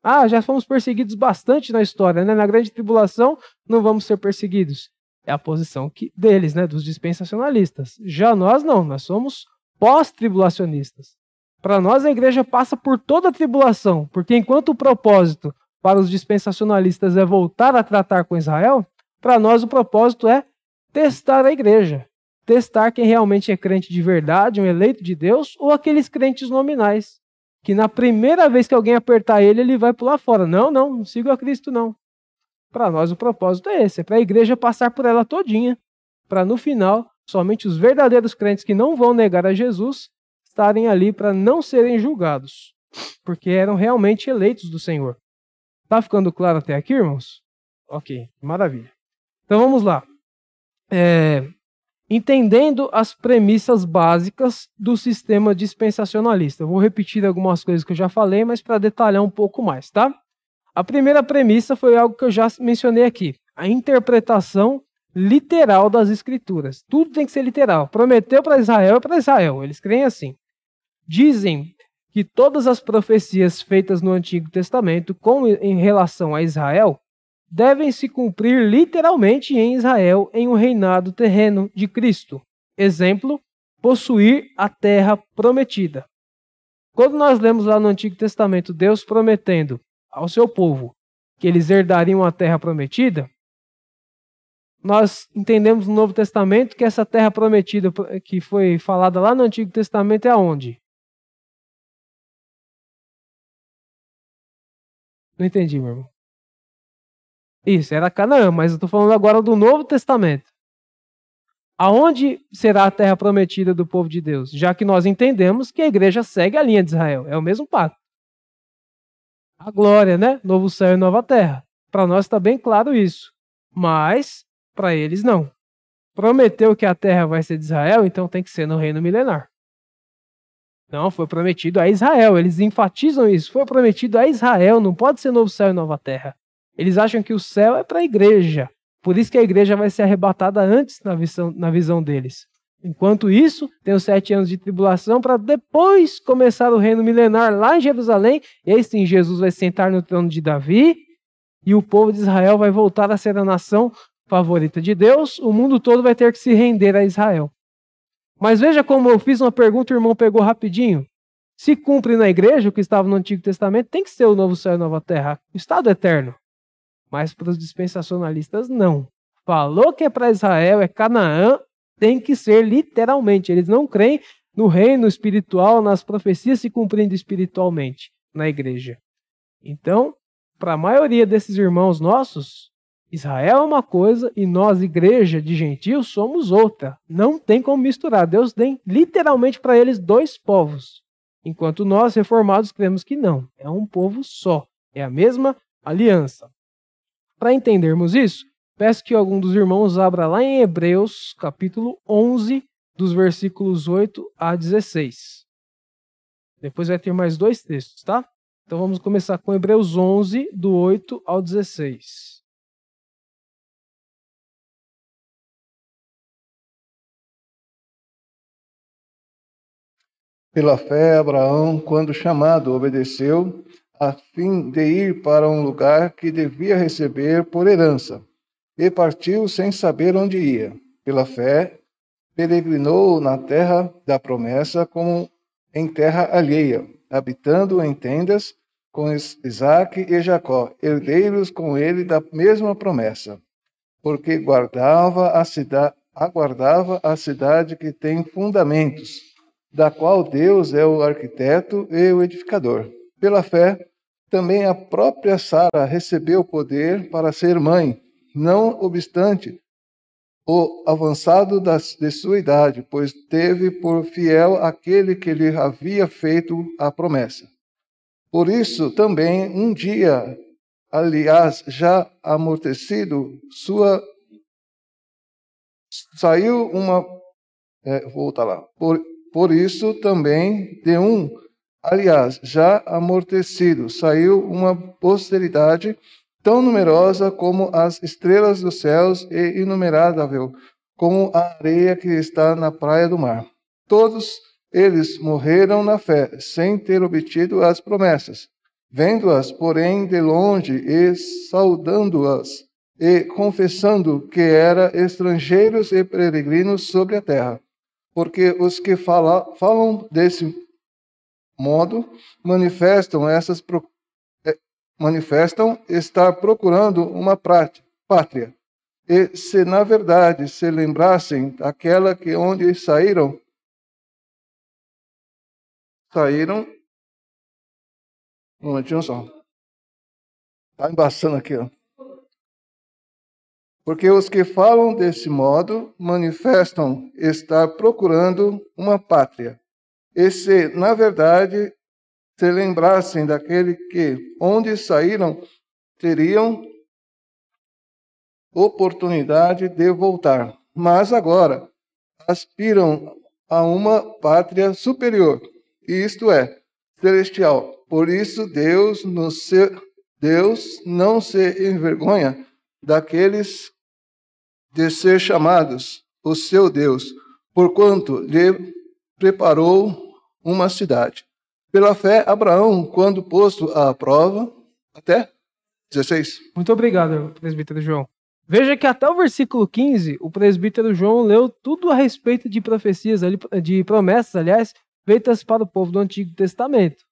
Ah, já fomos perseguidos bastante na história, né? Na grande tribulação não vamos ser perseguidos. É a posição que, deles, né? Dos dispensacionalistas. Já nós não, nós somos pós-tribulacionistas. Para nós a igreja passa por toda a tribulação, porque enquanto o propósito para os dispensacionalistas é voltar a tratar com Israel, para nós o propósito é testar a igreja. Testar quem realmente é crente de verdade, um eleito de Deus, ou aqueles crentes nominais, que na primeira vez que alguém apertar ele, ele vai pular fora. Não, não, não sigo a Cristo, não. Para nós o propósito é esse, é para a igreja passar por ela todinha, para no final, somente os verdadeiros crentes que não vão negar a Jesus estarem ali para não serem julgados, porque eram realmente eleitos do Senhor. Tá ficando claro até aqui, irmãos? Ok, maravilha. Então vamos lá. É, entendendo as premissas básicas do sistema dispensacionalista. Eu vou repetir algumas coisas que eu já falei, mas para detalhar um pouco mais, tá? A primeira premissa foi algo que eu já mencionei aqui: a interpretação literal das escrituras. Tudo tem que ser literal. Prometeu para Israel é para Israel. Eles creem assim. Dizem que todas as profecias feitas no Antigo Testamento com em relação a Israel devem se cumprir literalmente em Israel em um reinado terreno de Cristo. Exemplo, possuir a terra prometida. Quando nós lemos lá no Antigo Testamento Deus prometendo ao seu povo que eles herdariam a terra prometida, nós entendemos no Novo Testamento que essa terra prometida que foi falada lá no Antigo Testamento é aonde? Não entendi, meu irmão. Isso, era Canaã, mas eu estou falando agora do Novo Testamento. Aonde será a terra prometida do povo de Deus? Já que nós entendemos que a igreja segue a linha de Israel, é o mesmo pacto. A glória, né? Novo céu e nova terra. Para nós está bem claro isso. Mas para eles não. Prometeu que a terra vai ser de Israel, então tem que ser no reino milenar. Não, foi prometido a Israel. Eles enfatizam isso. Foi prometido a Israel, não pode ser novo céu e nova terra. Eles acham que o céu é para a igreja. Por isso que a igreja vai ser arrebatada antes na visão, na visão deles. Enquanto isso, tem os sete anos de tribulação para depois começar o reino milenar lá em Jerusalém. E aí sim, Jesus vai sentar no trono de Davi e o povo de Israel vai voltar a ser a nação favorita de Deus. O mundo todo vai ter que se render a Israel. Mas veja como eu fiz uma pergunta o irmão pegou rapidinho. Se cumpre na igreja o que estava no Antigo Testamento, tem que ser o novo céu e a nova terra, o estado eterno. Mas para os dispensacionalistas, não. Falou que é para Israel, é Canaã, tem que ser literalmente. Eles não creem no reino espiritual, nas profecias se cumprindo espiritualmente na igreja. Então, para a maioria desses irmãos nossos, Israel é uma coisa e nós, igreja de gentios, somos outra. Não tem como misturar. Deus tem literalmente para eles dois povos. Enquanto nós, reformados, cremos que não. É um povo só. É a mesma aliança. Para entendermos isso, peço que algum dos irmãos abra lá em Hebreus, capítulo 11, dos versículos 8 a 16. Depois vai ter mais dois textos, tá? Então vamos começar com Hebreus 11, do 8 ao 16. Pela fé, Abraão, quando chamado, obedeceu, a fim de ir para um lugar que devia receber por herança, e partiu sem saber onde ia. Pela fé, peregrinou na terra da promessa como em terra alheia, habitando em tendas com Isaac e Jacó, herdeiros com ele da mesma promessa, porque guardava a cidade, aguardava a cidade que tem fundamentos da qual Deus é o arquiteto e o edificador. Pela fé, também a própria Sara recebeu poder para ser mãe, não obstante o avançado de sua idade, pois teve por fiel aquele que lhe havia feito a promessa. Por isso, também um dia, aliás, já amortecido, sua saiu uma é, volta lá. Por, por isso também de um, aliás, já amortecido, saiu uma posteridade tão numerosa como as estrelas dos céus e inumerável como a areia que está na praia do mar. Todos eles morreram na fé, sem ter obtido as promessas, vendo-as, porém, de longe e saudando-as e confessando que eram estrangeiros e peregrinos sobre a terra porque os que fala, falam desse modo manifestam essas é, manifestam estar procurando uma pátria. E se na verdade se lembrassem daquela que onde saíram saíram um momentinho só. Está embaçando aqui, ó. Porque os que falam desse modo manifestam estar procurando uma pátria. E se, na verdade, se lembrassem daquele que, onde saíram, teriam oportunidade de voltar, mas agora aspiram a uma pátria superior, isto é, celestial. Por isso Deus, Deus não se envergonha daqueles de ser chamados o seu Deus, porquanto lhe preparou uma cidade. Pela fé, Abraão, quando posto à prova, até 16. Muito obrigado, presbítero João. Veja que até o versículo 15, o presbítero João leu tudo a respeito de profecias, de promessas, aliás, feitas para o povo do Antigo Testamento.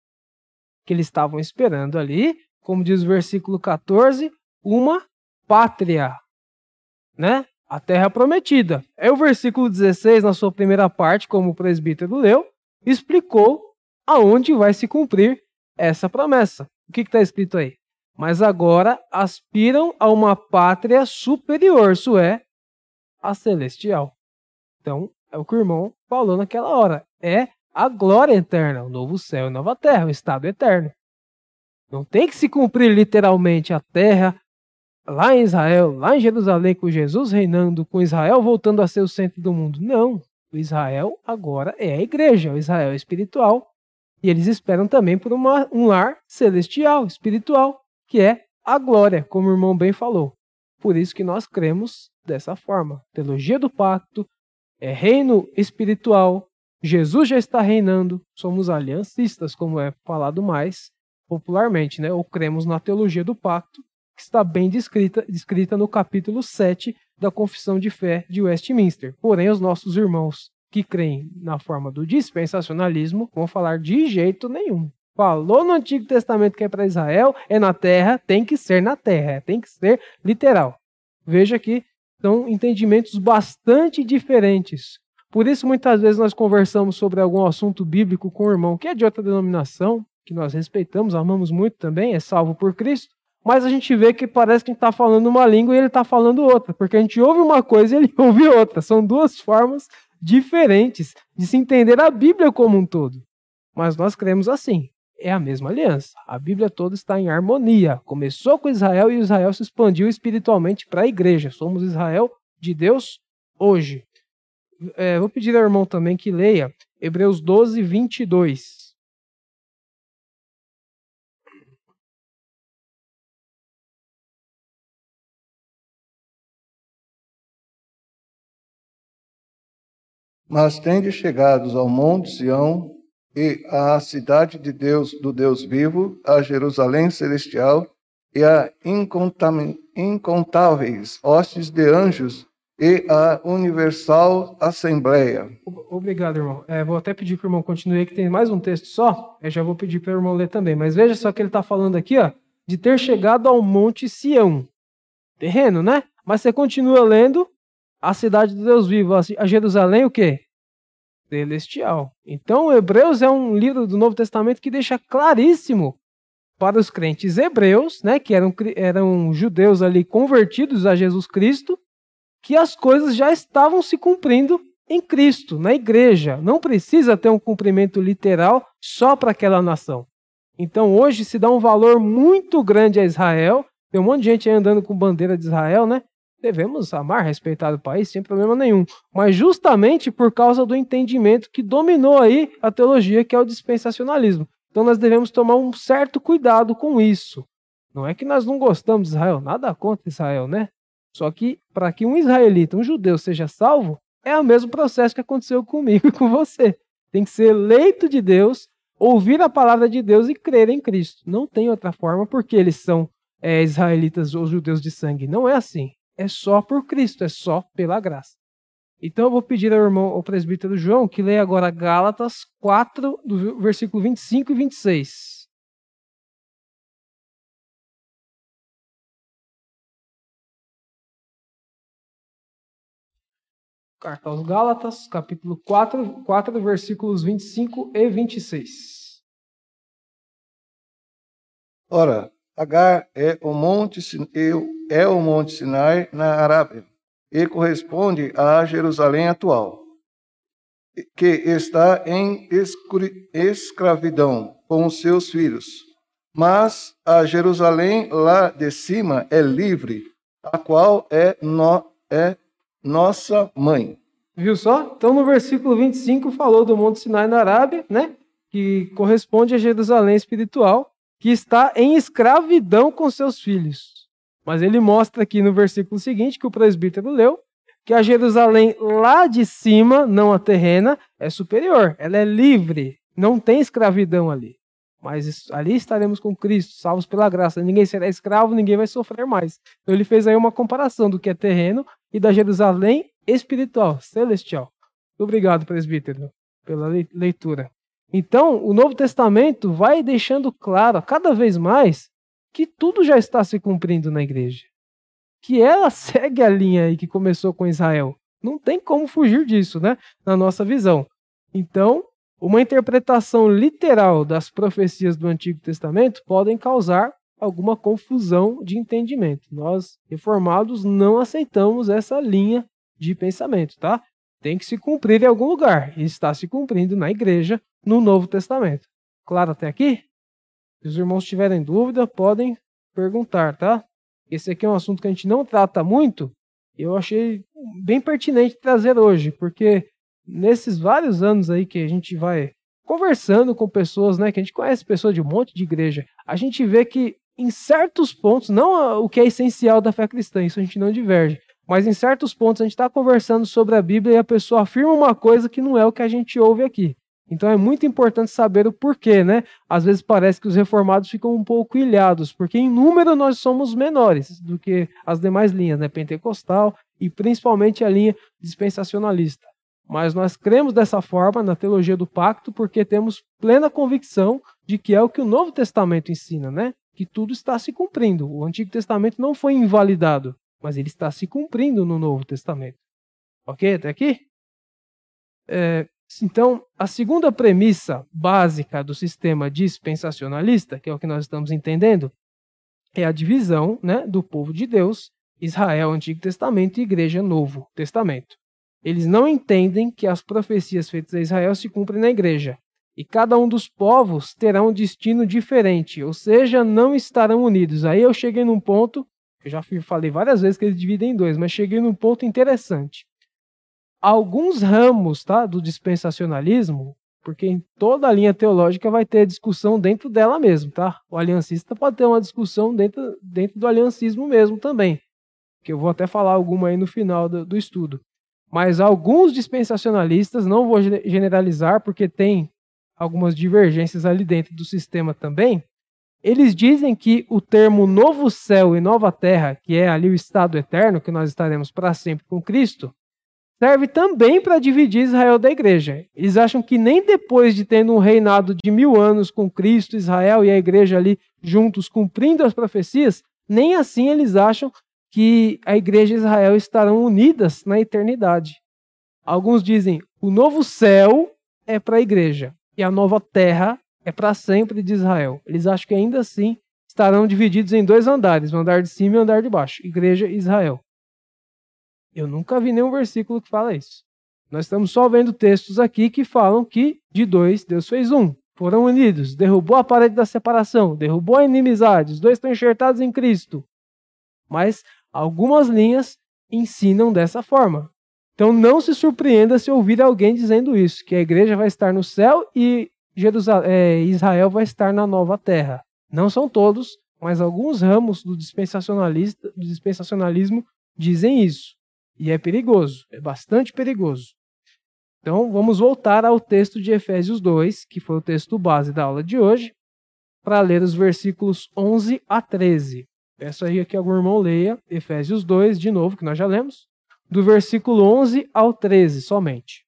Que eles estavam esperando ali, como diz o versículo 14, uma pátria, né? A terra prometida. É o versículo 16, na sua primeira parte, como o presbítero leu, explicou aonde vai se cumprir essa promessa. O que está escrito aí? mas agora aspiram a uma pátria superior, isso é, a celestial. Então, é o que o irmão falou naquela hora. É a glória eterna, o novo céu e nova terra, o estado eterno. Não tem que se cumprir literalmente a terra lá em Israel, lá em Jerusalém, com Jesus reinando, com Israel voltando a ser o centro do mundo. Não. O Israel agora é a igreja, o Israel espiritual. E eles esperam também por uma, um lar celestial, espiritual que é a glória, como o irmão bem falou. Por isso que nós cremos dessa forma. Teologia do pacto é reino espiritual. Jesus já está reinando. Somos aliancistas, como é falado mais popularmente, né? Ou cremos na teologia do pacto, que está bem descrita, descrita no capítulo 7 da Confissão de Fé de Westminster. Porém, os nossos irmãos que creem na forma do dispensacionalismo vão falar de jeito nenhum. Falou no Antigo Testamento que é para Israel, é na terra, tem que ser na terra, tem que ser literal. Veja que são entendimentos bastante diferentes. Por isso, muitas vezes, nós conversamos sobre algum assunto bíblico com o irmão que é de outra denominação, que nós respeitamos, amamos muito também, é salvo por Cristo, mas a gente vê que parece que a gente está falando uma língua e ele está falando outra, porque a gente ouve uma coisa e ele ouve outra. São duas formas diferentes de se entender a Bíblia como um todo. Mas nós cremos assim é a mesma aliança. A Bíblia toda está em harmonia. Começou com Israel e Israel se expandiu espiritualmente para a igreja. Somos Israel de Deus hoje. É, vou pedir ao irmão também que leia Hebreus 12, 22. Mas tende chegados ao monte Sião e a cidade de Deus, do Deus vivo, a Jerusalém celestial e a incontáveis hostes de anjos e a universal assembleia. Obrigado, irmão. É, vou até pedir para o irmão continue, que tem mais um texto só. Eu já vou pedir para o irmão ler também. Mas veja só que ele está falando aqui, ó, de ter chegado ao Monte Sião. Terreno, né? Mas você continua lendo a cidade do Deus vivo, a Jerusalém, o quê? celestial. Então, Hebreus é um livro do Novo Testamento que deixa claríssimo para os crentes hebreus, né, que eram, eram judeus ali convertidos a Jesus Cristo, que as coisas já estavam se cumprindo em Cristo, na igreja. Não precisa ter um cumprimento literal só para aquela nação. Então, hoje se dá um valor muito grande a Israel. Tem um monte de gente andando com bandeira de Israel, né? Devemos amar, respeitar o país sem problema nenhum, mas justamente por causa do entendimento que dominou aí a teologia, que é o dispensacionalismo. Então nós devemos tomar um certo cuidado com isso. Não é que nós não gostamos de Israel, nada contra Israel, né? Só que para que um israelita, um judeu seja salvo, é o mesmo processo que aconteceu comigo e com você. Tem que ser eleito de Deus, ouvir a palavra de Deus e crer em Cristo. Não tem outra forma porque eles são é, israelitas ou judeus de sangue. Não é assim é só por Cristo, é só pela graça. Então eu vou pedir ao irmão, ao presbítero João, que leia agora Gálatas 4, do versículo 25 e 26. Carta aos Gálatas, capítulo 4, 4, versículos 25 e 26. Ora, Agar é o monte, é o monte Sinai na Arábia e corresponde à Jerusalém atual, que está em escravidão com os seus filhos. Mas a Jerusalém lá de cima é livre, a qual é, no, é nossa mãe. Viu só? Então no versículo 25 falou do Monte Sinai na Arábia, né? Que corresponde a Jerusalém espiritual, que está em escravidão com seus filhos. Mas ele mostra aqui no versículo seguinte que o presbítero leu que a Jerusalém lá de cima, não a terrena, é superior, ela é livre, não tem escravidão ali. Mas ali estaremos com Cristo, salvos pela graça. Ninguém será escravo, ninguém vai sofrer mais. Então ele fez aí uma comparação do que é terreno e da Jerusalém espiritual, celestial. Obrigado, presbítero, pela leitura. Então, o Novo Testamento vai deixando claro, cada vez mais, que tudo já está se cumprindo na igreja. Que ela segue a linha aí que começou com Israel. Não tem como fugir disso, né? Na nossa visão. Então, uma interpretação literal das profecias do Antigo Testamento podem causar alguma confusão de entendimento. Nós, reformados, não aceitamos essa linha de pensamento, tá? Tem que se cumprir em algum lugar. E está se cumprindo na igreja, no Novo Testamento. Claro até aqui? Se os irmãos tiverem dúvida, podem perguntar, tá? Esse aqui é um assunto que a gente não trata muito. Eu achei bem pertinente trazer hoje, porque nesses vários anos aí que a gente vai conversando com pessoas, né, que a gente conhece pessoas de um monte de igreja, a gente vê que em certos pontos, não o que é essencial da fé cristã, isso a gente não diverge, mas em certos pontos a gente está conversando sobre a Bíblia e a pessoa afirma uma coisa que não é o que a gente ouve aqui. Então é muito importante saber o porquê, né? Às vezes parece que os reformados ficam um pouco ilhados, porque em número nós somos menores do que as demais linhas, né? Pentecostal e principalmente a linha dispensacionalista. Mas nós cremos dessa forma na teologia do pacto porque temos plena convicção de que é o que o Novo Testamento ensina, né? Que tudo está se cumprindo. O Antigo Testamento não foi invalidado, mas ele está se cumprindo no Novo Testamento. Ok? Até aqui? É, então, a segunda premissa básica do sistema dispensacionalista, que é o que nós estamos entendendo, é a divisão né, do povo de Deus, Israel, Antigo Testamento e Igreja, Novo Testamento. Eles não entendem que as profecias feitas a Israel se cumprem na igreja. E cada um dos povos terá um destino diferente, ou seja, não estarão unidos. Aí eu cheguei num ponto, eu já falei várias vezes que eles dividem em dois, mas cheguei num ponto interessante. Alguns ramos tá, do dispensacionalismo, porque em toda a linha teológica vai ter discussão dentro dela mesmo, tá? O aliancista pode ter uma discussão dentro, dentro do aliancismo mesmo também, que eu vou até falar alguma aí no final do, do estudo. Mas alguns dispensacionalistas, não vou generalizar porque tem algumas divergências ali dentro do sistema também, eles dizem que o termo novo céu e nova terra, que é ali o estado eterno, que nós estaremos para sempre com Cristo, serve também para dividir Israel da igreja. Eles acham que nem depois de tendo um reinado de mil anos com Cristo, Israel e a igreja ali juntos cumprindo as profecias, nem assim eles acham que a igreja e Israel estarão unidas na eternidade. Alguns dizem o novo céu é para a igreja e a nova terra é para sempre de Israel. Eles acham que ainda assim estarão divididos em dois andares, o andar de cima e o andar de baixo, igreja e Israel. Eu nunca vi nenhum versículo que fala isso. Nós estamos só vendo textos aqui que falam que de dois Deus fez um. Foram unidos, derrubou a parede da separação, derrubou a inimizade, os dois estão enxertados em Cristo. Mas Algumas linhas ensinam dessa forma. Então não se surpreenda se ouvir alguém dizendo isso, que a igreja vai estar no céu e é, Israel vai estar na nova terra. Não são todos, mas alguns ramos do, dispensacionalista, do dispensacionalismo dizem isso. E é perigoso, é bastante perigoso. Então vamos voltar ao texto de Efésios 2, que foi o texto base da aula de hoje, para ler os versículos 11 a 13. Peço aí que algum irmão leia Efésios 2, de novo, que nós já lemos, do versículo 11 ao 13 somente.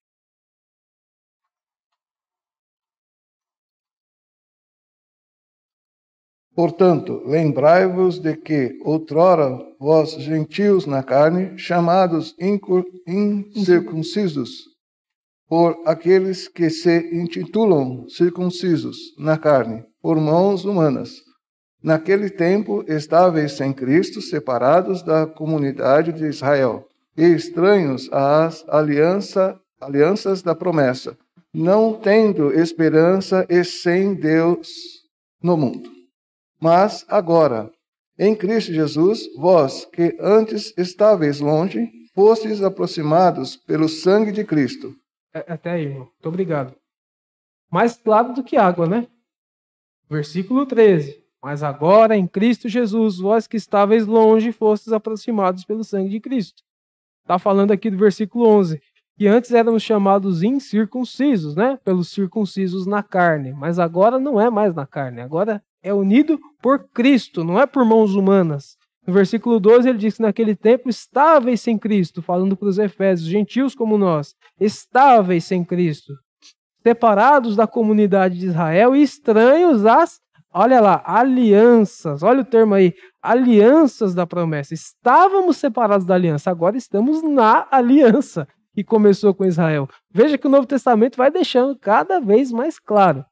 Portanto, lembrai-vos de que, outrora, vós gentios na carne, chamados incircuncisos, por aqueles que se intitulam circuncisos na carne, por mãos humanas, Naquele tempo estáveis sem Cristo, separados da comunidade de Israel e estranhos às aliança, alianças da promessa, não tendo esperança e sem Deus no mundo. Mas agora, Em Cristo Jesus, vós que antes estáveis longe, fostes aproximados pelo sangue de Cristo. É, até aí, irmão. Muito obrigado. Mais claro do que água, né? Versículo 13. Mas agora, em Cristo Jesus, vós que estáveis longe, fostes aproximados pelo sangue de Cristo. Está falando aqui do versículo 11. Que antes éramos chamados incircuncisos, né? Pelos circuncisos na carne. Mas agora não é mais na carne. Agora é unido por Cristo, não é por mãos humanas. No versículo 12 ele diz que naquele tempo estáveis sem Cristo, falando para os efésios, gentios como nós, estáveis sem Cristo, separados da comunidade de Israel e estranhos às, olha lá, alianças, olha o termo aí, alianças da promessa. Estávamos separados da aliança, agora estamos na aliança que começou com Israel. Veja que o Novo Testamento vai deixando cada vez mais claro.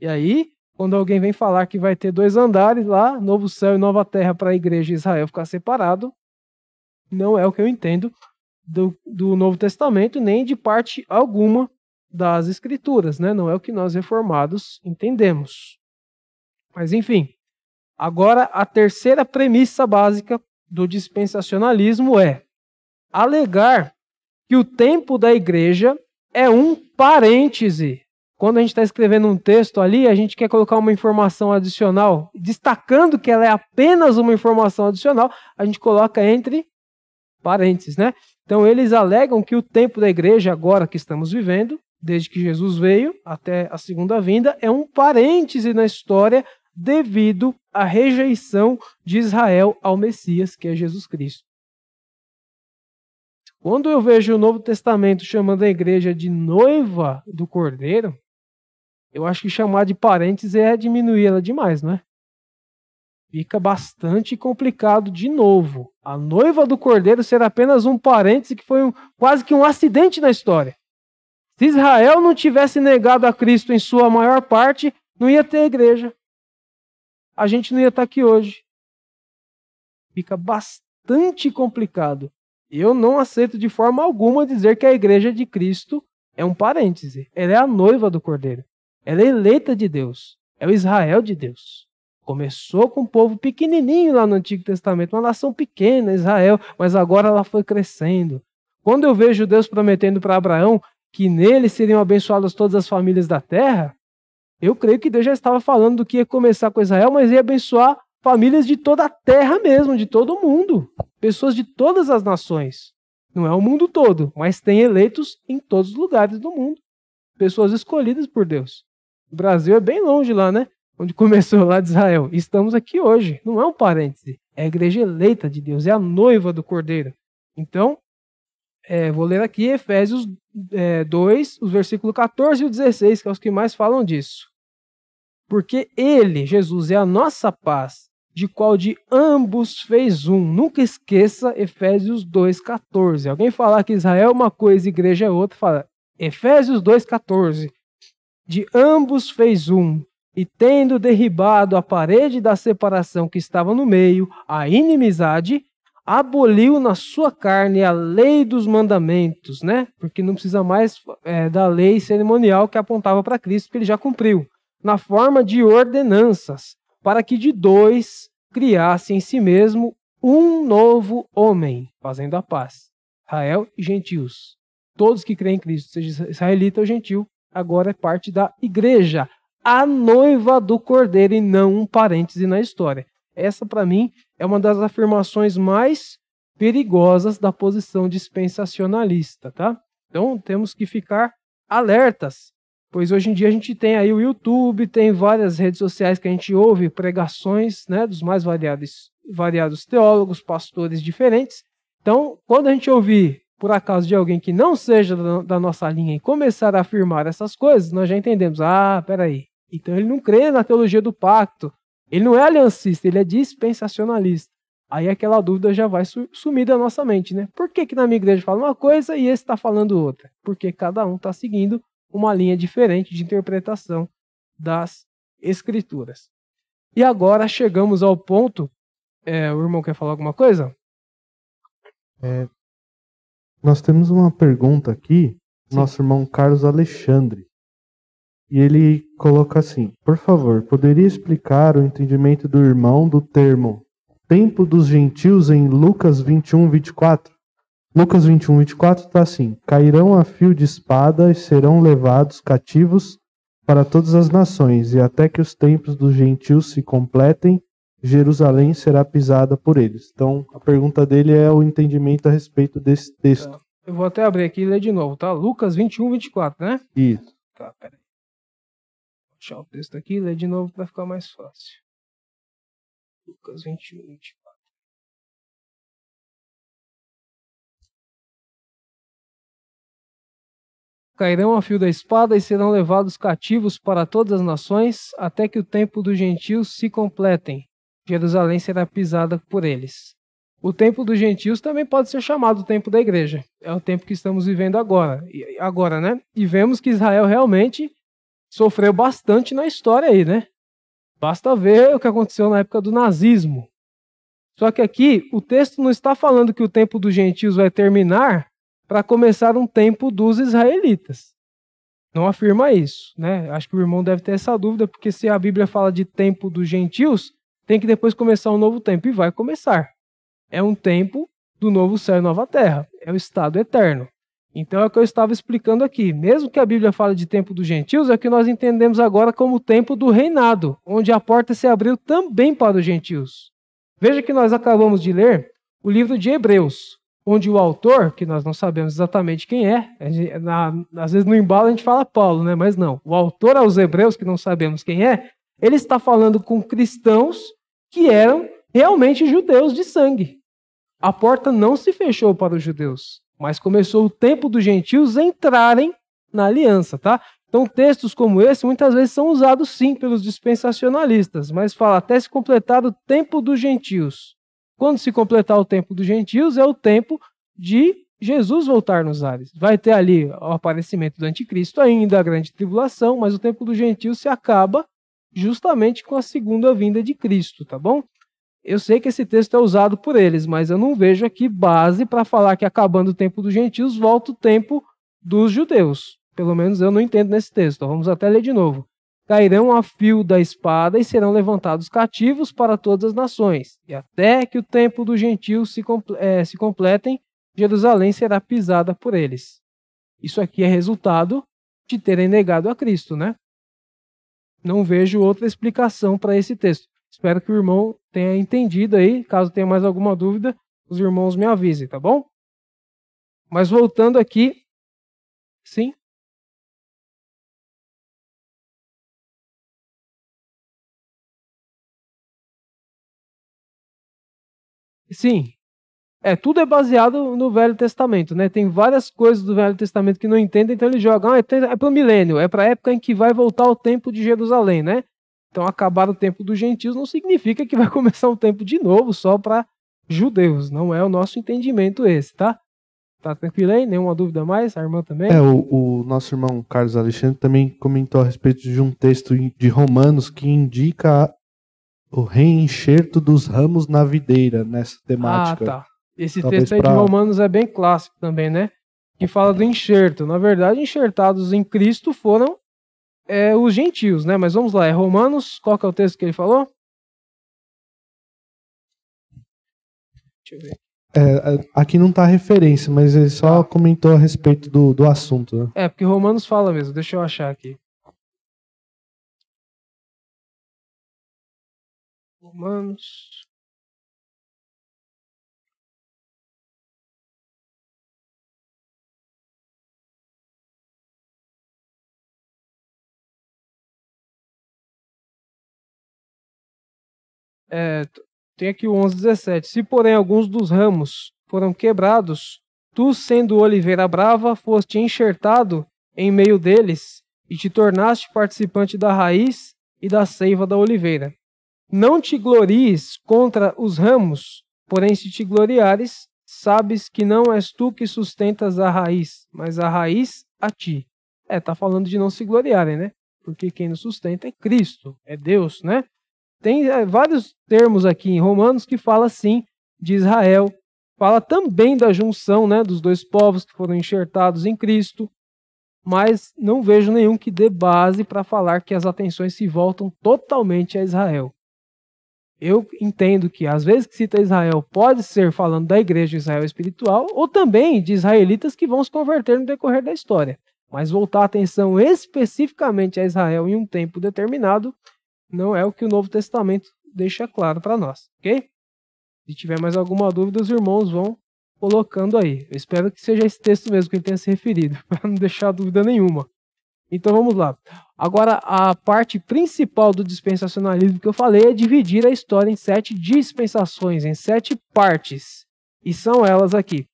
E aí, quando alguém vem falar que vai ter dois andares lá, novo céu e nova terra para a igreja de Israel ficar separado, não é o que eu entendo do, do Novo Testamento, nem de parte alguma das Escrituras, né? Não é o que nós reformados entendemos. Mas enfim, agora a terceira premissa básica do dispensacionalismo é alegar que o tempo da igreja é um parêntese quando a gente está escrevendo um texto ali, a gente quer colocar uma informação adicional, destacando que ela é apenas uma informação adicional, a gente coloca entre parênteses, né? Então eles alegam que o tempo da igreja, agora que estamos vivendo, desde que Jesus veio até a segunda vinda, é um parêntese na história devido à rejeição de Israel ao Messias, que é Jesus Cristo. Quando eu vejo o Novo Testamento chamando a igreja de noiva do Cordeiro, eu acho que chamar de parênteses é diminuir ela demais, não é? Fica bastante complicado de novo. A noiva do cordeiro ser apenas um parêntese que foi um, quase que um acidente na história. Se Israel não tivesse negado a Cristo em sua maior parte, não ia ter igreja. A gente não ia estar aqui hoje. Fica bastante complicado. Eu não aceito de forma alguma dizer que a igreja de Cristo é um parêntese. Ela é a noiva do cordeiro. Ela é eleita de Deus. É o Israel de Deus. Começou com um povo pequenininho lá no Antigo Testamento, uma nação pequena, Israel, mas agora ela foi crescendo. Quando eu vejo Deus prometendo para Abraão que nele seriam abençoadas todas as famílias da terra, eu creio que Deus já estava falando do que ia começar com Israel, mas ia abençoar famílias de toda a terra mesmo, de todo o mundo, pessoas de todas as nações. Não é o mundo todo, mas tem eleitos em todos os lugares do mundo, pessoas escolhidas por Deus. O Brasil é bem longe lá, né? Onde começou lá de Israel. Estamos aqui hoje. Não é um parêntese. É a igreja eleita de Deus. É a noiva do Cordeiro. Então, é, vou ler aqui Efésios é, 2, os versículos 14 e 16, que é os que mais falam disso. Porque ele, Jesus, é a nossa paz, de qual de ambos fez um. Nunca esqueça Efésios 2,14. Alguém falar que Israel é uma coisa e igreja é outra, fala Efésios 2,14 de ambos fez um, e tendo derribado a parede da separação que estava no meio, a inimizade, aboliu na sua carne a lei dos mandamentos, né? Porque não precisa mais é, da lei cerimonial que apontava para Cristo, que ele já cumpriu, na forma de ordenanças, para que de dois criasse em si mesmo um novo homem, fazendo a paz. Israel e gentios. Todos que creem em Cristo, seja israelita ou gentil, agora é parte da igreja, a noiva do cordeiro e não um parêntese na história. Essa, para mim, é uma das afirmações mais perigosas da posição dispensacionalista, tá? Então, temos que ficar alertas, pois hoje em dia a gente tem aí o YouTube, tem várias redes sociais que a gente ouve pregações, né, dos mais variados, variados teólogos, pastores diferentes. Então, quando a gente ouvir por acaso de alguém que não seja da nossa linha e começar a afirmar essas coisas, nós já entendemos. Ah, peraí. Então ele não crê na teologia do pacto. Ele não é aliancista, ele é dispensacionalista. Aí aquela dúvida já vai sumir da nossa mente, né? Por que, que na minha igreja fala uma coisa e esse está falando outra? Porque cada um está seguindo uma linha diferente de interpretação das escrituras. E agora chegamos ao ponto. É, o irmão quer falar alguma coisa? É, nós temos uma pergunta aqui, Sim. nosso irmão Carlos Alexandre. E ele coloca assim: Por favor, poderia explicar o entendimento do irmão do termo tempo dos gentios em Lucas 21, 24? Lucas 21, 24 está assim: Cairão a fio de espada e serão levados cativos para todas as nações, e até que os tempos dos gentios se completem, Jerusalém será pisada por eles. Então, a pergunta dele é o entendimento a respeito desse texto. Tá. Eu vou até abrir aqui e ler de novo, tá? Lucas 21, 24, né? Isso. Tá, peraí. Vou deixar o texto aqui e ler de novo para ficar mais fácil. Lucas 21, 24. cairão a fio da espada e serão levados cativos para todas as nações, até que o tempo dos gentios se completem. Jerusalém será pisada por eles. O tempo dos gentios também pode ser chamado o tempo da igreja. É o tempo que estamos vivendo agora. Agora, né? E vemos que Israel realmente sofreu bastante na história aí, né? Basta ver o que aconteceu na época do nazismo. Só que aqui o texto não está falando que o tempo dos gentios vai terminar para começar um tempo dos israelitas. Não afirma isso, né? Acho que o irmão deve ter essa dúvida, porque se a Bíblia fala de tempo dos gentios, tem que depois começar um novo tempo, e vai começar. É um tempo do novo céu e nova terra, é o estado eterno. Então é o que eu estava explicando aqui. Mesmo que a Bíblia fale de tempo dos gentios, é o que nós entendemos agora como tempo do reinado, onde a porta se abriu também para os gentios. Veja que nós acabamos de ler o livro de Hebreus onde o autor, que nós não sabemos exatamente quem é, na, às vezes no embalo a gente fala Paulo, né? mas não. O autor aos Hebreus, que não sabemos quem é, ele está falando com cristãos que eram realmente judeus de sangue. A porta não se fechou para os judeus, mas começou o tempo dos gentios entrarem na aliança, tá? Então, textos como esse muitas vezes são usados sim pelos dispensacionalistas, mas fala até se completar o tempo dos gentios. Quando se completar o tempo dos gentios, é o tempo de Jesus voltar nos ares. Vai ter ali o aparecimento do anticristo ainda, a grande tribulação, mas o tempo dos gentios se acaba justamente com a segunda vinda de Cristo, tá bom? Eu sei que esse texto é usado por eles, mas eu não vejo aqui base para falar que acabando o tempo dos gentios volta o tempo dos judeus. Pelo menos eu não entendo nesse texto. Vamos até ler de novo cairão a fio da espada e serão levantados cativos para todas as nações. E até que o tempo dos gentios se, é, se completem, Jerusalém será pisada por eles. Isso aqui é resultado de terem negado a Cristo, né? Não vejo outra explicação para esse texto. Espero que o irmão tenha entendido aí. Caso tenha mais alguma dúvida, os irmãos me avisem, tá bom? Mas voltando aqui. Sim? Sim. É, tudo é baseado no Velho Testamento, né? Tem várias coisas do Velho Testamento que não entendem, então eles jogam, ah, é, é para o milênio, é para a época em que vai voltar o tempo de Jerusalém, né? Então acabar o tempo dos gentios não significa que vai começar um tempo de novo só para judeus, não é o nosso entendimento esse, tá? Tá tranquilo aí? Nenhuma dúvida mais? A irmã também? É, o, o nosso irmão Carlos Alexandre também comentou a respeito de um texto de Romanos que indica o reenxerto dos ramos na videira nessa temática. Ah, tá. Esse Talvez texto aí pra... de Romanos é bem clássico também, né? Que fala do enxerto. Na verdade, enxertados em Cristo foram é, os gentios, né? Mas vamos lá, é Romanos, qual que é o texto que ele falou? Deixa eu ver. É, aqui não está referência, mas ele só tá. comentou a respeito do, do assunto. Né? É, porque Romanos fala mesmo, deixa eu achar aqui. Romanos. É, tem aqui o 11:17. Se porém alguns dos ramos foram quebrados, tu sendo oliveira brava, foste enxertado em meio deles e te tornaste participante da raiz e da seiva da oliveira. Não te glories contra os ramos, porém, se te gloriares, sabes que não és tu que sustentas a raiz, mas a raiz a ti. É, tá falando de não se gloriarem, né? Porque quem nos sustenta é Cristo, é Deus, né? Tem é, vários termos aqui em Romanos que fala sim de Israel, fala também da junção, né, dos dois povos que foram enxertados em Cristo, mas não vejo nenhum que dê base para falar que as atenções se voltam totalmente a Israel. eu entendo que às vezes que cita Israel pode ser falando da igreja Israel espiritual ou também de israelitas que vão se converter no decorrer da história. Mas voltar a atenção especificamente a Israel em um tempo determinado não é o que o Novo Testamento deixa claro para nós, ok? Se tiver mais alguma dúvida, os irmãos vão colocando aí. Eu espero que seja esse texto mesmo que ele tenha se referido, para não deixar dúvida nenhuma. Então vamos lá. Agora, a parte principal do dispensacionalismo que eu falei é dividir a história em sete dispensações, em sete partes. E são elas aqui.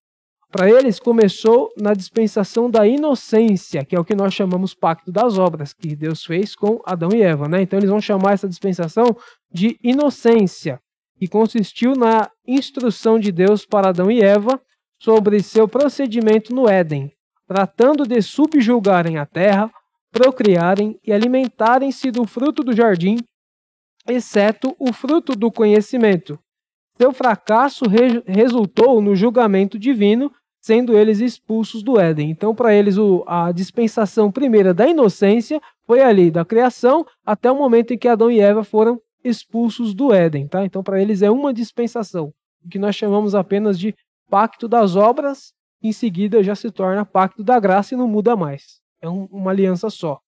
Para eles, começou na dispensação da inocência, que é o que nós chamamos pacto das obras, que Deus fez com Adão e Eva. Né? Então, eles vão chamar essa dispensação de inocência, que consistiu na instrução de Deus para Adão e Eva sobre seu procedimento no Éden, tratando de subjugarem a terra, procriarem e alimentarem-se do fruto do jardim, exceto o fruto do conhecimento. Seu fracasso re resultou no julgamento divino, sendo eles expulsos do Éden. Então, para eles, o, a dispensação primeira da inocência foi ali, da criação, até o momento em que Adão e Eva foram expulsos do Éden. Tá? Então, para eles, é uma dispensação, o que nós chamamos apenas de pacto das obras, em seguida já se torna pacto da graça e não muda mais é um, uma aliança só.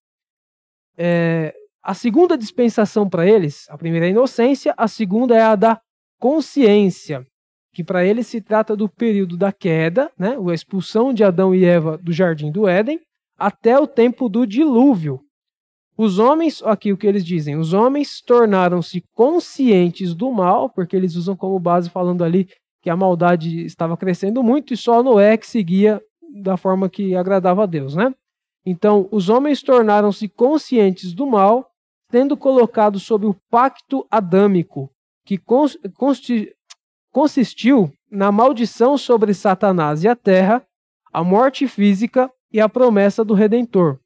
É, a segunda dispensação para eles, a primeira é a inocência, a segunda é a da consciência, que para eles se trata do período da queda, né, a expulsão de Adão e Eva do jardim do Éden, até o tempo do dilúvio. Os homens, aqui o que eles dizem, os homens tornaram-se conscientes do mal, porque eles usam como base falando ali que a maldade estava crescendo muito e só Noé que seguia da forma que agradava a Deus, né? Então, os homens tornaram-se conscientes do mal, tendo colocado sob o pacto adâmico, que consistiu na maldição sobre Satanás e a terra, a morte física e a promessa do Redentor.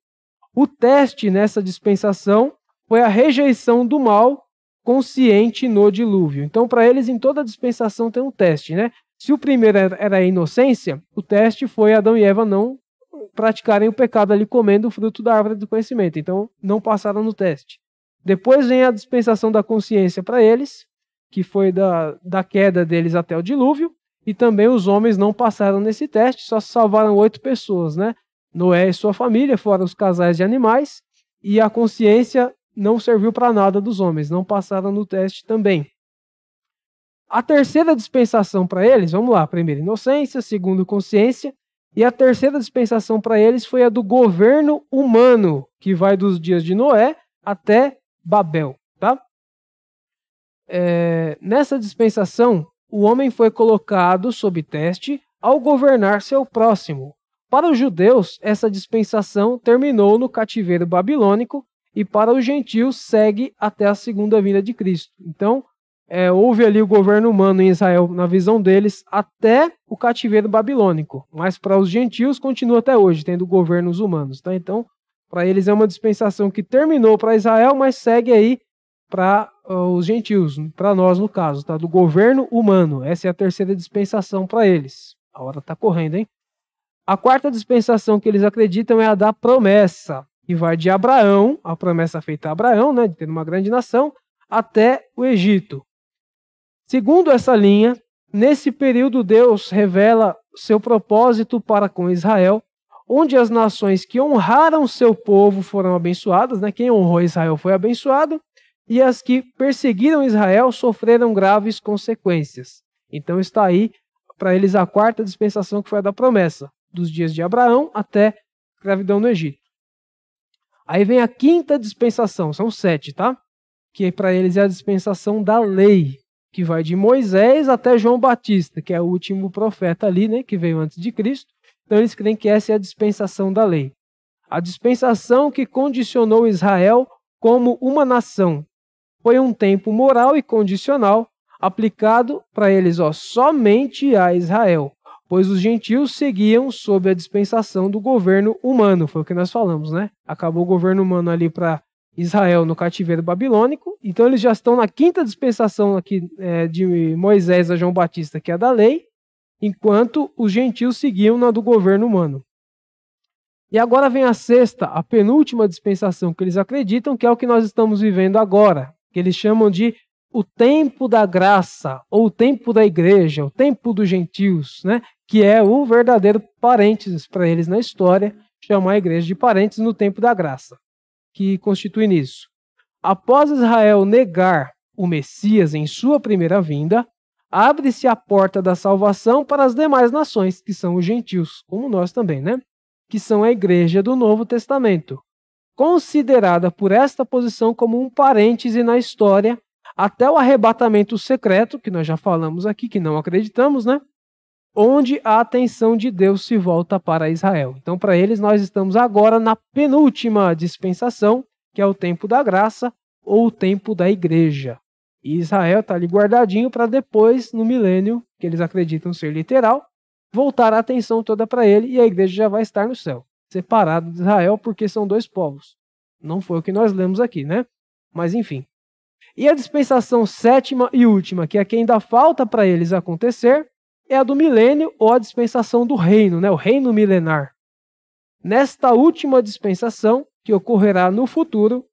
O teste nessa dispensação foi a rejeição do mal consciente no dilúvio. Então, para eles, em toda dispensação tem um teste, né? Se o primeiro era a inocência, o teste foi Adão e Eva não praticarem o pecado ali comendo o fruto da árvore do conhecimento. Então, não passaram no teste. Depois vem a dispensação da consciência para eles, que foi da, da queda deles até o dilúvio, e também os homens não passaram nesse teste, só salvaram oito pessoas, né? Noé e sua família, fora os casais de animais, e a consciência não serviu para nada dos homens, não passaram no teste também. A terceira dispensação para eles, vamos lá, primeiro inocência, segundo consciência, e a terceira dispensação para eles foi a do governo humano, que vai dos dias de Noé até Babel. Tá? É, nessa dispensação, o homem foi colocado sob teste ao governar seu próximo. Para os judeus, essa dispensação terminou no cativeiro babilônico e para os gentios segue até a segunda vinda de Cristo. Então, é, houve ali o governo humano em Israel, na visão deles, até o cativeiro babilônico. Mas para os gentios continua até hoje, tendo governos humanos. Tá? Então, para eles é uma dispensação que terminou para Israel, mas segue aí para uh, os gentios, para nós no caso, tá? do governo humano. Essa é a terceira dispensação para eles. A hora está correndo, hein? A quarta dispensação que eles acreditam é a da promessa, que vai de Abraão, a promessa feita a Abraão, né, de ter uma grande nação, até o Egito. Segundo essa linha, nesse período Deus revela seu propósito para com Israel, onde as nações que honraram seu povo foram abençoadas, né? Quem honrou Israel foi abençoado, e as que perseguiram Israel sofreram graves consequências. Então está aí para eles a quarta dispensação que foi a da promessa, dos dias de Abraão até a escravidão no Egito. Aí vem a quinta dispensação, são sete, tá? Que para eles é a dispensação da lei, que vai de Moisés até João Batista, que é o último profeta ali, né, que veio antes de Cristo. Então eles creem que essa é a dispensação da lei. A dispensação que condicionou Israel como uma nação. Foi um tempo moral e condicional aplicado para eles ó, somente a Israel, pois os gentios seguiam sob a dispensação do governo humano, foi o que nós falamos, né? Acabou o governo humano ali para Israel no cativeiro babilônico. Então eles já estão na quinta dispensação aqui é, de Moisés a João Batista, que é a da lei, enquanto os gentios seguiam na do governo humano. E agora vem a sexta, a penúltima dispensação que eles acreditam, que é o que nós estamos vivendo agora, que eles chamam de o tempo da graça, ou o tempo da igreja, o tempo dos gentios, né? que é o verdadeiro parênteses para eles na história, chamar a igreja de parênteses no tempo da graça, que constitui nisso. Após Israel negar o Messias em sua primeira vinda, abre-se a porta da salvação para as demais nações, que são os gentios, como nós também, né? Que são a igreja do Novo Testamento, considerada por esta posição como um parêntese na história até o arrebatamento secreto, que nós já falamos aqui, que não acreditamos, né? Onde a atenção de Deus se volta para Israel. Então, para eles, nós estamos agora na penúltima dispensação, que é o tempo da graça ou o tempo da igreja. E Israel está ali guardadinho para depois, no milênio, que eles acreditam ser literal, voltar a atenção toda para ele e a igreja já vai estar no céu, separado de Israel, porque são dois povos. Não foi o que nós lemos aqui, né? Mas enfim. E a dispensação sétima e última, que é que ainda falta para eles acontecer, é a do milênio ou a dispensação do reino, né? o reino milenar. Nesta última dispensação, que ocorrerá no futuro,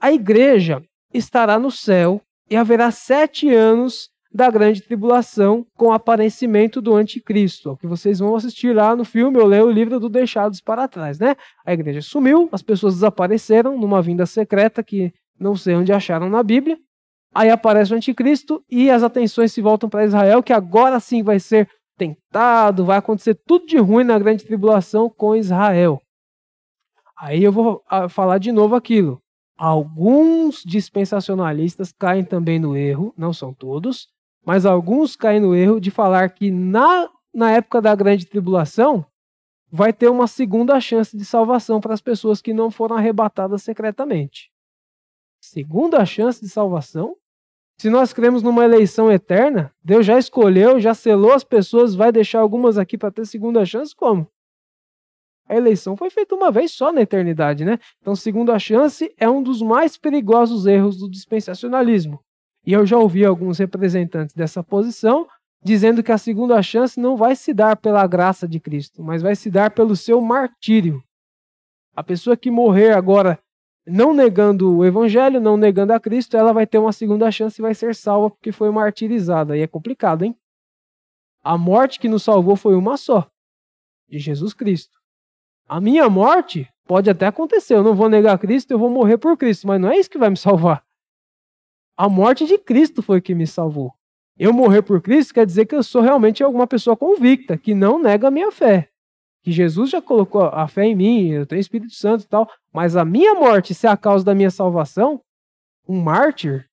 a igreja estará no céu e haverá sete anos da grande tribulação com o aparecimento do anticristo, que vocês vão assistir lá no filme ou ler o livro do Deixados para Trás, né? A igreja sumiu, as pessoas desapareceram numa vinda secreta que não sei onde acharam na Bíblia. Aí aparece o anticristo e as atenções se voltam para Israel, que agora sim vai ser tentado, vai acontecer tudo de ruim na grande tribulação com Israel. Aí eu vou ah, falar de novo aquilo. Alguns dispensacionalistas caem também no erro, não são todos, mas alguns caem no erro de falar que na, na época da grande tribulação vai ter uma segunda chance de salvação para as pessoas que não foram arrebatadas secretamente segunda chance de salvação? Se nós cremos numa eleição eterna, Deus já escolheu, já selou as pessoas, vai deixar algumas aqui para ter segunda chance? Como? A eleição foi feita uma vez só na eternidade, né? Então, segunda chance é um dos mais perigosos erros do dispensacionalismo. E eu já ouvi alguns representantes dessa posição dizendo que a segunda chance não vai se dar pela graça de Cristo, mas vai se dar pelo seu martírio. A pessoa que morrer agora não negando o evangelho, não negando a Cristo, ela vai ter uma segunda chance e vai ser salva porque foi martirizada. E é complicado, hein? A morte que nos salvou foi uma só, de Jesus Cristo. A minha morte pode até acontecer, eu não vou negar Cristo, eu vou morrer por Cristo, mas não é isso que vai me salvar. A morte de Cristo foi que me salvou. Eu morrer por Cristo quer dizer que eu sou realmente alguma pessoa convicta, que não nega a minha fé que Jesus já colocou a fé em mim, eu tenho Espírito Santo e tal, mas a minha morte ser a causa da minha salvação, um mártir,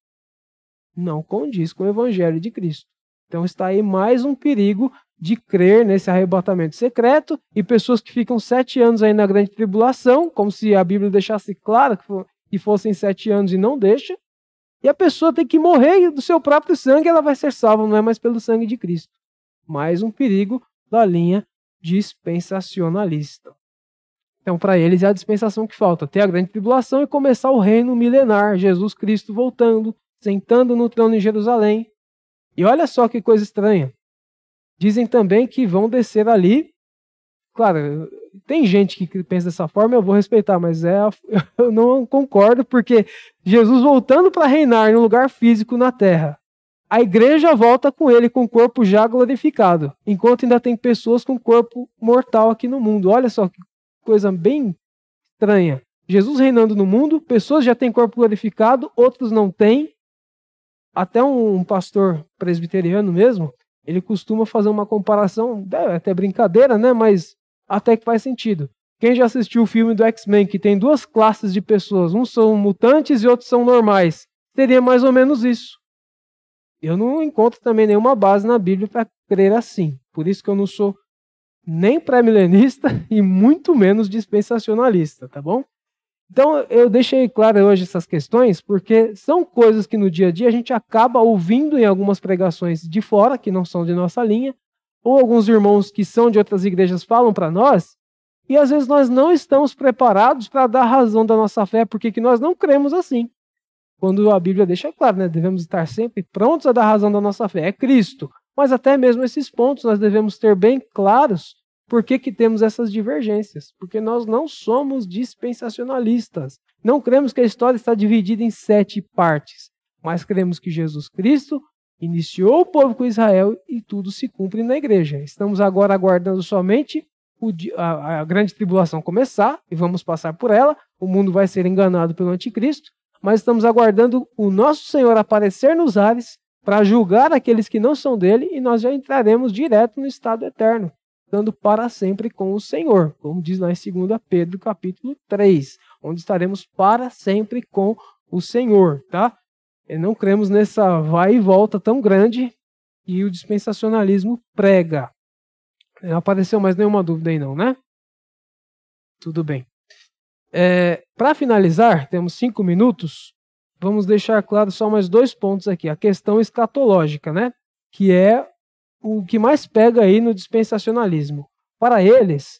não condiz com o evangelho de Cristo. Então está aí mais um perigo de crer nesse arrebatamento secreto e pessoas que ficam sete anos aí na grande tribulação, como se a Bíblia deixasse claro que fossem sete anos e não deixa, e a pessoa tem que morrer do seu próprio sangue, ela vai ser salva, não é mais pelo sangue de Cristo. Mais um perigo da linha dispensacionalista. Então, para eles é a dispensação que falta: ter a grande tribulação e começar o reino milenar, Jesus Cristo voltando, sentando no trono em Jerusalém. E olha só que coisa estranha. Dizem também que vão descer ali. Claro, tem gente que pensa dessa forma, eu vou respeitar, mas é, eu não concordo, porque Jesus voltando para reinar no lugar físico na terra, a igreja volta com ele com o corpo já glorificado, enquanto ainda tem pessoas com corpo mortal aqui no mundo. Olha só que coisa bem estranha. Jesus reinando no mundo, pessoas já têm corpo glorificado, outros não têm. Até um pastor presbiteriano mesmo, ele costuma fazer uma comparação, é até brincadeira, né? Mas até que faz sentido. Quem já assistiu o filme do X-Men, que tem duas classes de pessoas, uns são mutantes e outros são normais, seria mais ou menos isso. Eu não encontro também nenhuma base na Bíblia para crer assim. Por isso que eu não sou nem pré-milenista e muito menos dispensacionalista, tá bom? Então eu deixei claro hoje essas questões porque são coisas que no dia a dia a gente acaba ouvindo em algumas pregações de fora, que não são de nossa linha, ou alguns irmãos que são de outras igrejas falam para nós, e às vezes nós não estamos preparados para dar razão da nossa fé, porque que nós não cremos assim quando a Bíblia deixa claro, né? Devemos estar sempre prontos a dar razão da nossa fé. É Cristo. Mas até mesmo esses pontos nós devemos ter bem claros por que, que temos essas divergências. Porque nós não somos dispensacionalistas. Não cremos que a história está dividida em sete partes. mas cremos que Jesus Cristo iniciou o povo com Israel e tudo se cumpre na igreja. Estamos agora aguardando somente a, grande tribulação começar e vamos passar por ela. O mundo vai ser enganado pelo anticristo, mas estamos aguardando o nosso Senhor aparecer nos ares para julgar aqueles que não são dele e nós já entraremos direto no estado eterno, estando para sempre com o Senhor, como diz lá em 2 Pedro capítulo 3, onde estaremos para sempre com o Senhor, tá? Não cremos nessa vai e volta tão grande que o dispensacionalismo prega. Não apareceu mais nenhuma dúvida aí não, né? Tudo bem. É, Para finalizar, temos cinco minutos. Vamos deixar claro só mais dois pontos aqui. A questão escatológica, né? Que é o que mais pega aí no dispensacionalismo. Para eles,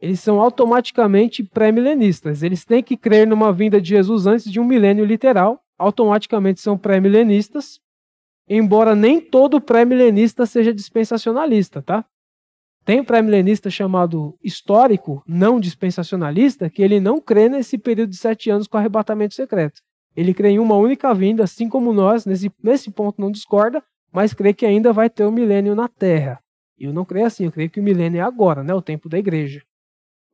eles são automaticamente pré-milenistas. Eles têm que crer numa vinda de Jesus antes de um milênio literal. Automaticamente são pré-milenistas. Embora nem todo pré-milenista seja dispensacionalista, tá? Tem pré-milenista chamado histórico, não dispensacionalista, que ele não crê nesse período de sete anos com arrebatamento secreto. Ele crê em uma única vinda, assim como nós, nesse, nesse ponto não discorda, mas crê que ainda vai ter o um milênio na Terra. Eu não creio assim, eu creio que o milênio é agora, né, o tempo da igreja.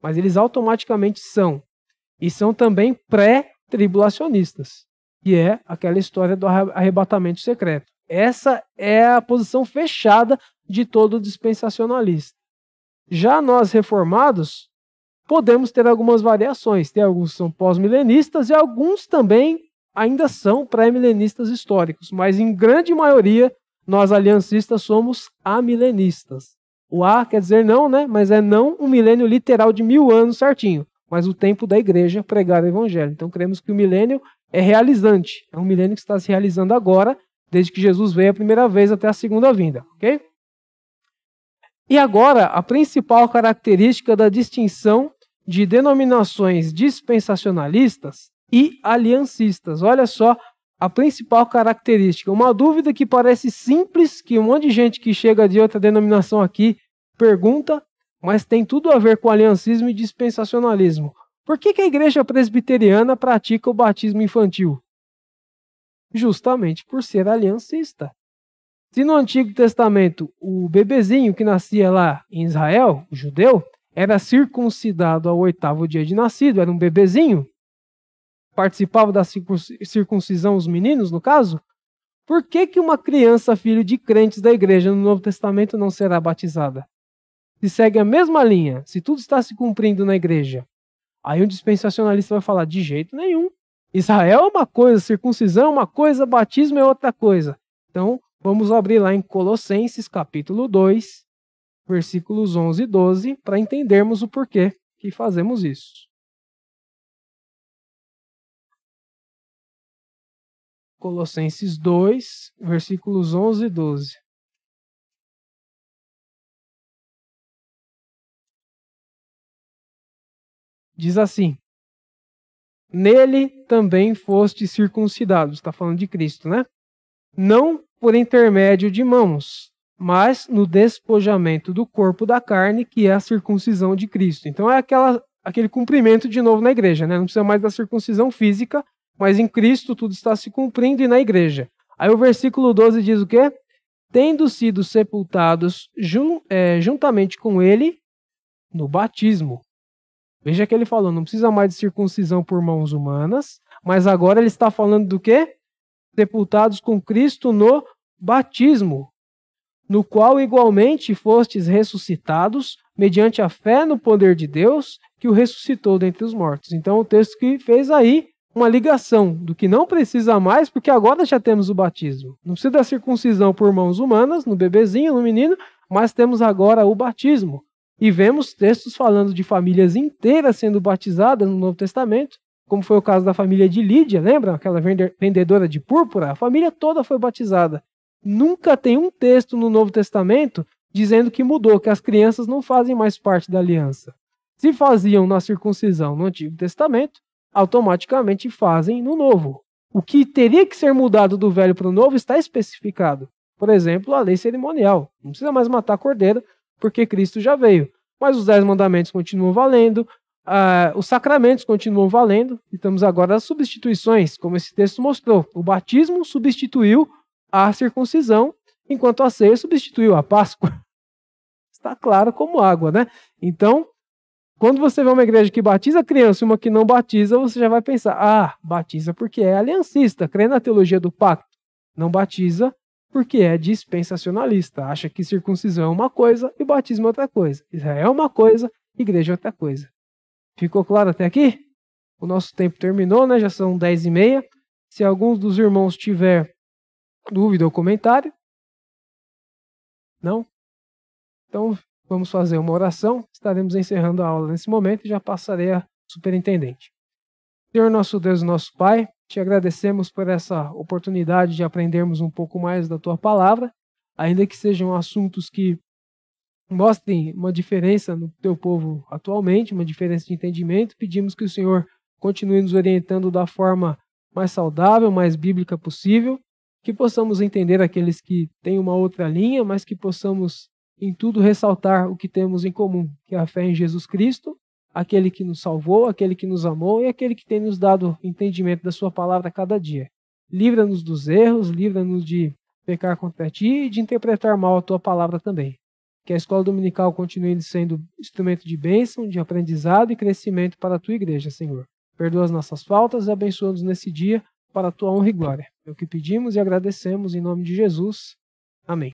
Mas eles automaticamente são. E são também pré-tribulacionistas, que é aquela história do arrebatamento secreto. Essa é a posição fechada de todo dispensacionalista. Já nós reformados, podemos ter algumas variações. Tem alguns que são pós-milenistas e alguns também ainda são pré-milenistas históricos, mas em grande maioria nós aliancistas somos amilenistas. O A quer dizer não, né? Mas é não um milênio literal de mil anos certinho, mas o tempo da igreja pregar o evangelho. Então cremos que o milênio é realizante, é um milênio que está se realizando agora, desde que Jesus veio a primeira vez até a segunda vinda, ok? E agora, a principal característica da distinção de denominações dispensacionalistas e aliancistas. Olha só a principal característica. Uma dúvida que parece simples, que um monte de gente que chega de outra denominação aqui pergunta, mas tem tudo a ver com aliancismo e dispensacionalismo. Por que, que a igreja presbiteriana pratica o batismo infantil? Justamente por ser aliancista. Se no Antigo Testamento o bebezinho que nascia lá em Israel, o judeu, era circuncidado ao oitavo dia de nascido, era um bebezinho, participava da circuncisão os meninos, no caso, por que, que uma criança, filho de crentes da igreja no Novo Testamento, não será batizada? Se segue a mesma linha, se tudo está se cumprindo na igreja, aí um dispensacionalista vai falar: de jeito nenhum. Israel é uma coisa, circuncisão é uma coisa, batismo é outra coisa. Então, Vamos abrir lá em Colossenses capítulo 2, versículos 11 e 12, para entendermos o porquê que fazemos isso. Colossenses 2, versículos 11 e 12. Diz assim: Nele também foste circuncidados. Está falando de Cristo, né? Não por intermédio de mãos, mas no despojamento do corpo da carne, que é a circuncisão de Cristo. Então é aquela, aquele cumprimento de novo na igreja, né? Não precisa mais da circuncisão física, mas em Cristo tudo está se cumprindo e na igreja. Aí o versículo 12 diz o quê? Tendo sido sepultados jun, é, juntamente com ele no batismo. Veja que ele falou, não precisa mais de circuncisão por mãos humanas, mas agora ele está falando do quê? sepultados com Cristo no batismo, no qual igualmente fostes ressuscitados mediante a fé no poder de Deus que o ressuscitou dentre os mortos. Então, o texto que fez aí uma ligação do que não precisa mais, porque agora já temos o batismo. Não precisa da circuncisão por mãos humanas, no bebezinho, no menino, mas temos agora o batismo. E vemos textos falando de famílias inteiras sendo batizadas no Novo Testamento, como foi o caso da família de Lídia, lembra? Aquela vendedora de púrpura? A família toda foi batizada. Nunca tem um texto no Novo Testamento dizendo que mudou, que as crianças não fazem mais parte da aliança. Se faziam na circuncisão no Antigo Testamento, automaticamente fazem no Novo. O que teria que ser mudado do velho para o novo está especificado. Por exemplo, a lei cerimonial. Não precisa mais matar cordeiro, porque Cristo já veio. Mas os dez mandamentos continuam valendo, ah, os sacramentos continuam valendo, e estamos agora as substituições, como esse texto mostrou. O batismo substituiu a circuncisão, enquanto a ceia substituiu a Páscoa. Está claro como água, né? Então, quando você vê uma igreja que batiza criança e uma que não batiza, você já vai pensar: ah, batiza porque é aliancista, crê na teologia do pacto. Não batiza porque é dispensacionalista, acha que circuncisão é uma coisa e batismo é outra coisa. Israel é uma coisa, igreja é outra coisa. Ficou claro até aqui? O nosso tempo terminou, né? Já são 10 e meia. Se alguns dos irmãos tiver dúvida ou comentário. Não? Então vamos fazer uma oração. Estaremos encerrando a aula nesse momento e já passarei a superintendente. Senhor nosso Deus nosso Pai, te agradecemos por essa oportunidade de aprendermos um pouco mais da tua palavra, ainda que sejam assuntos que mostrem uma diferença no teu povo atualmente, uma diferença de entendimento. Pedimos que o Senhor continue nos orientando da forma mais saudável, mais bíblica possível, que possamos entender aqueles que têm uma outra linha, mas que possamos em tudo ressaltar o que temos em comum, que é a fé em Jesus Cristo, aquele que nos salvou, aquele que nos amou e aquele que tem nos dado entendimento da sua palavra a cada dia. Livra-nos dos erros, livra-nos de pecar contra ti e de interpretar mal a tua palavra também. Que a escola dominical continue sendo instrumento de bênção, de aprendizado e crescimento para a tua igreja, Senhor. Perdoa as nossas faltas e abençoa-nos nesse dia para a tua honra e glória. É o que pedimos e agradecemos em nome de Jesus. Amém.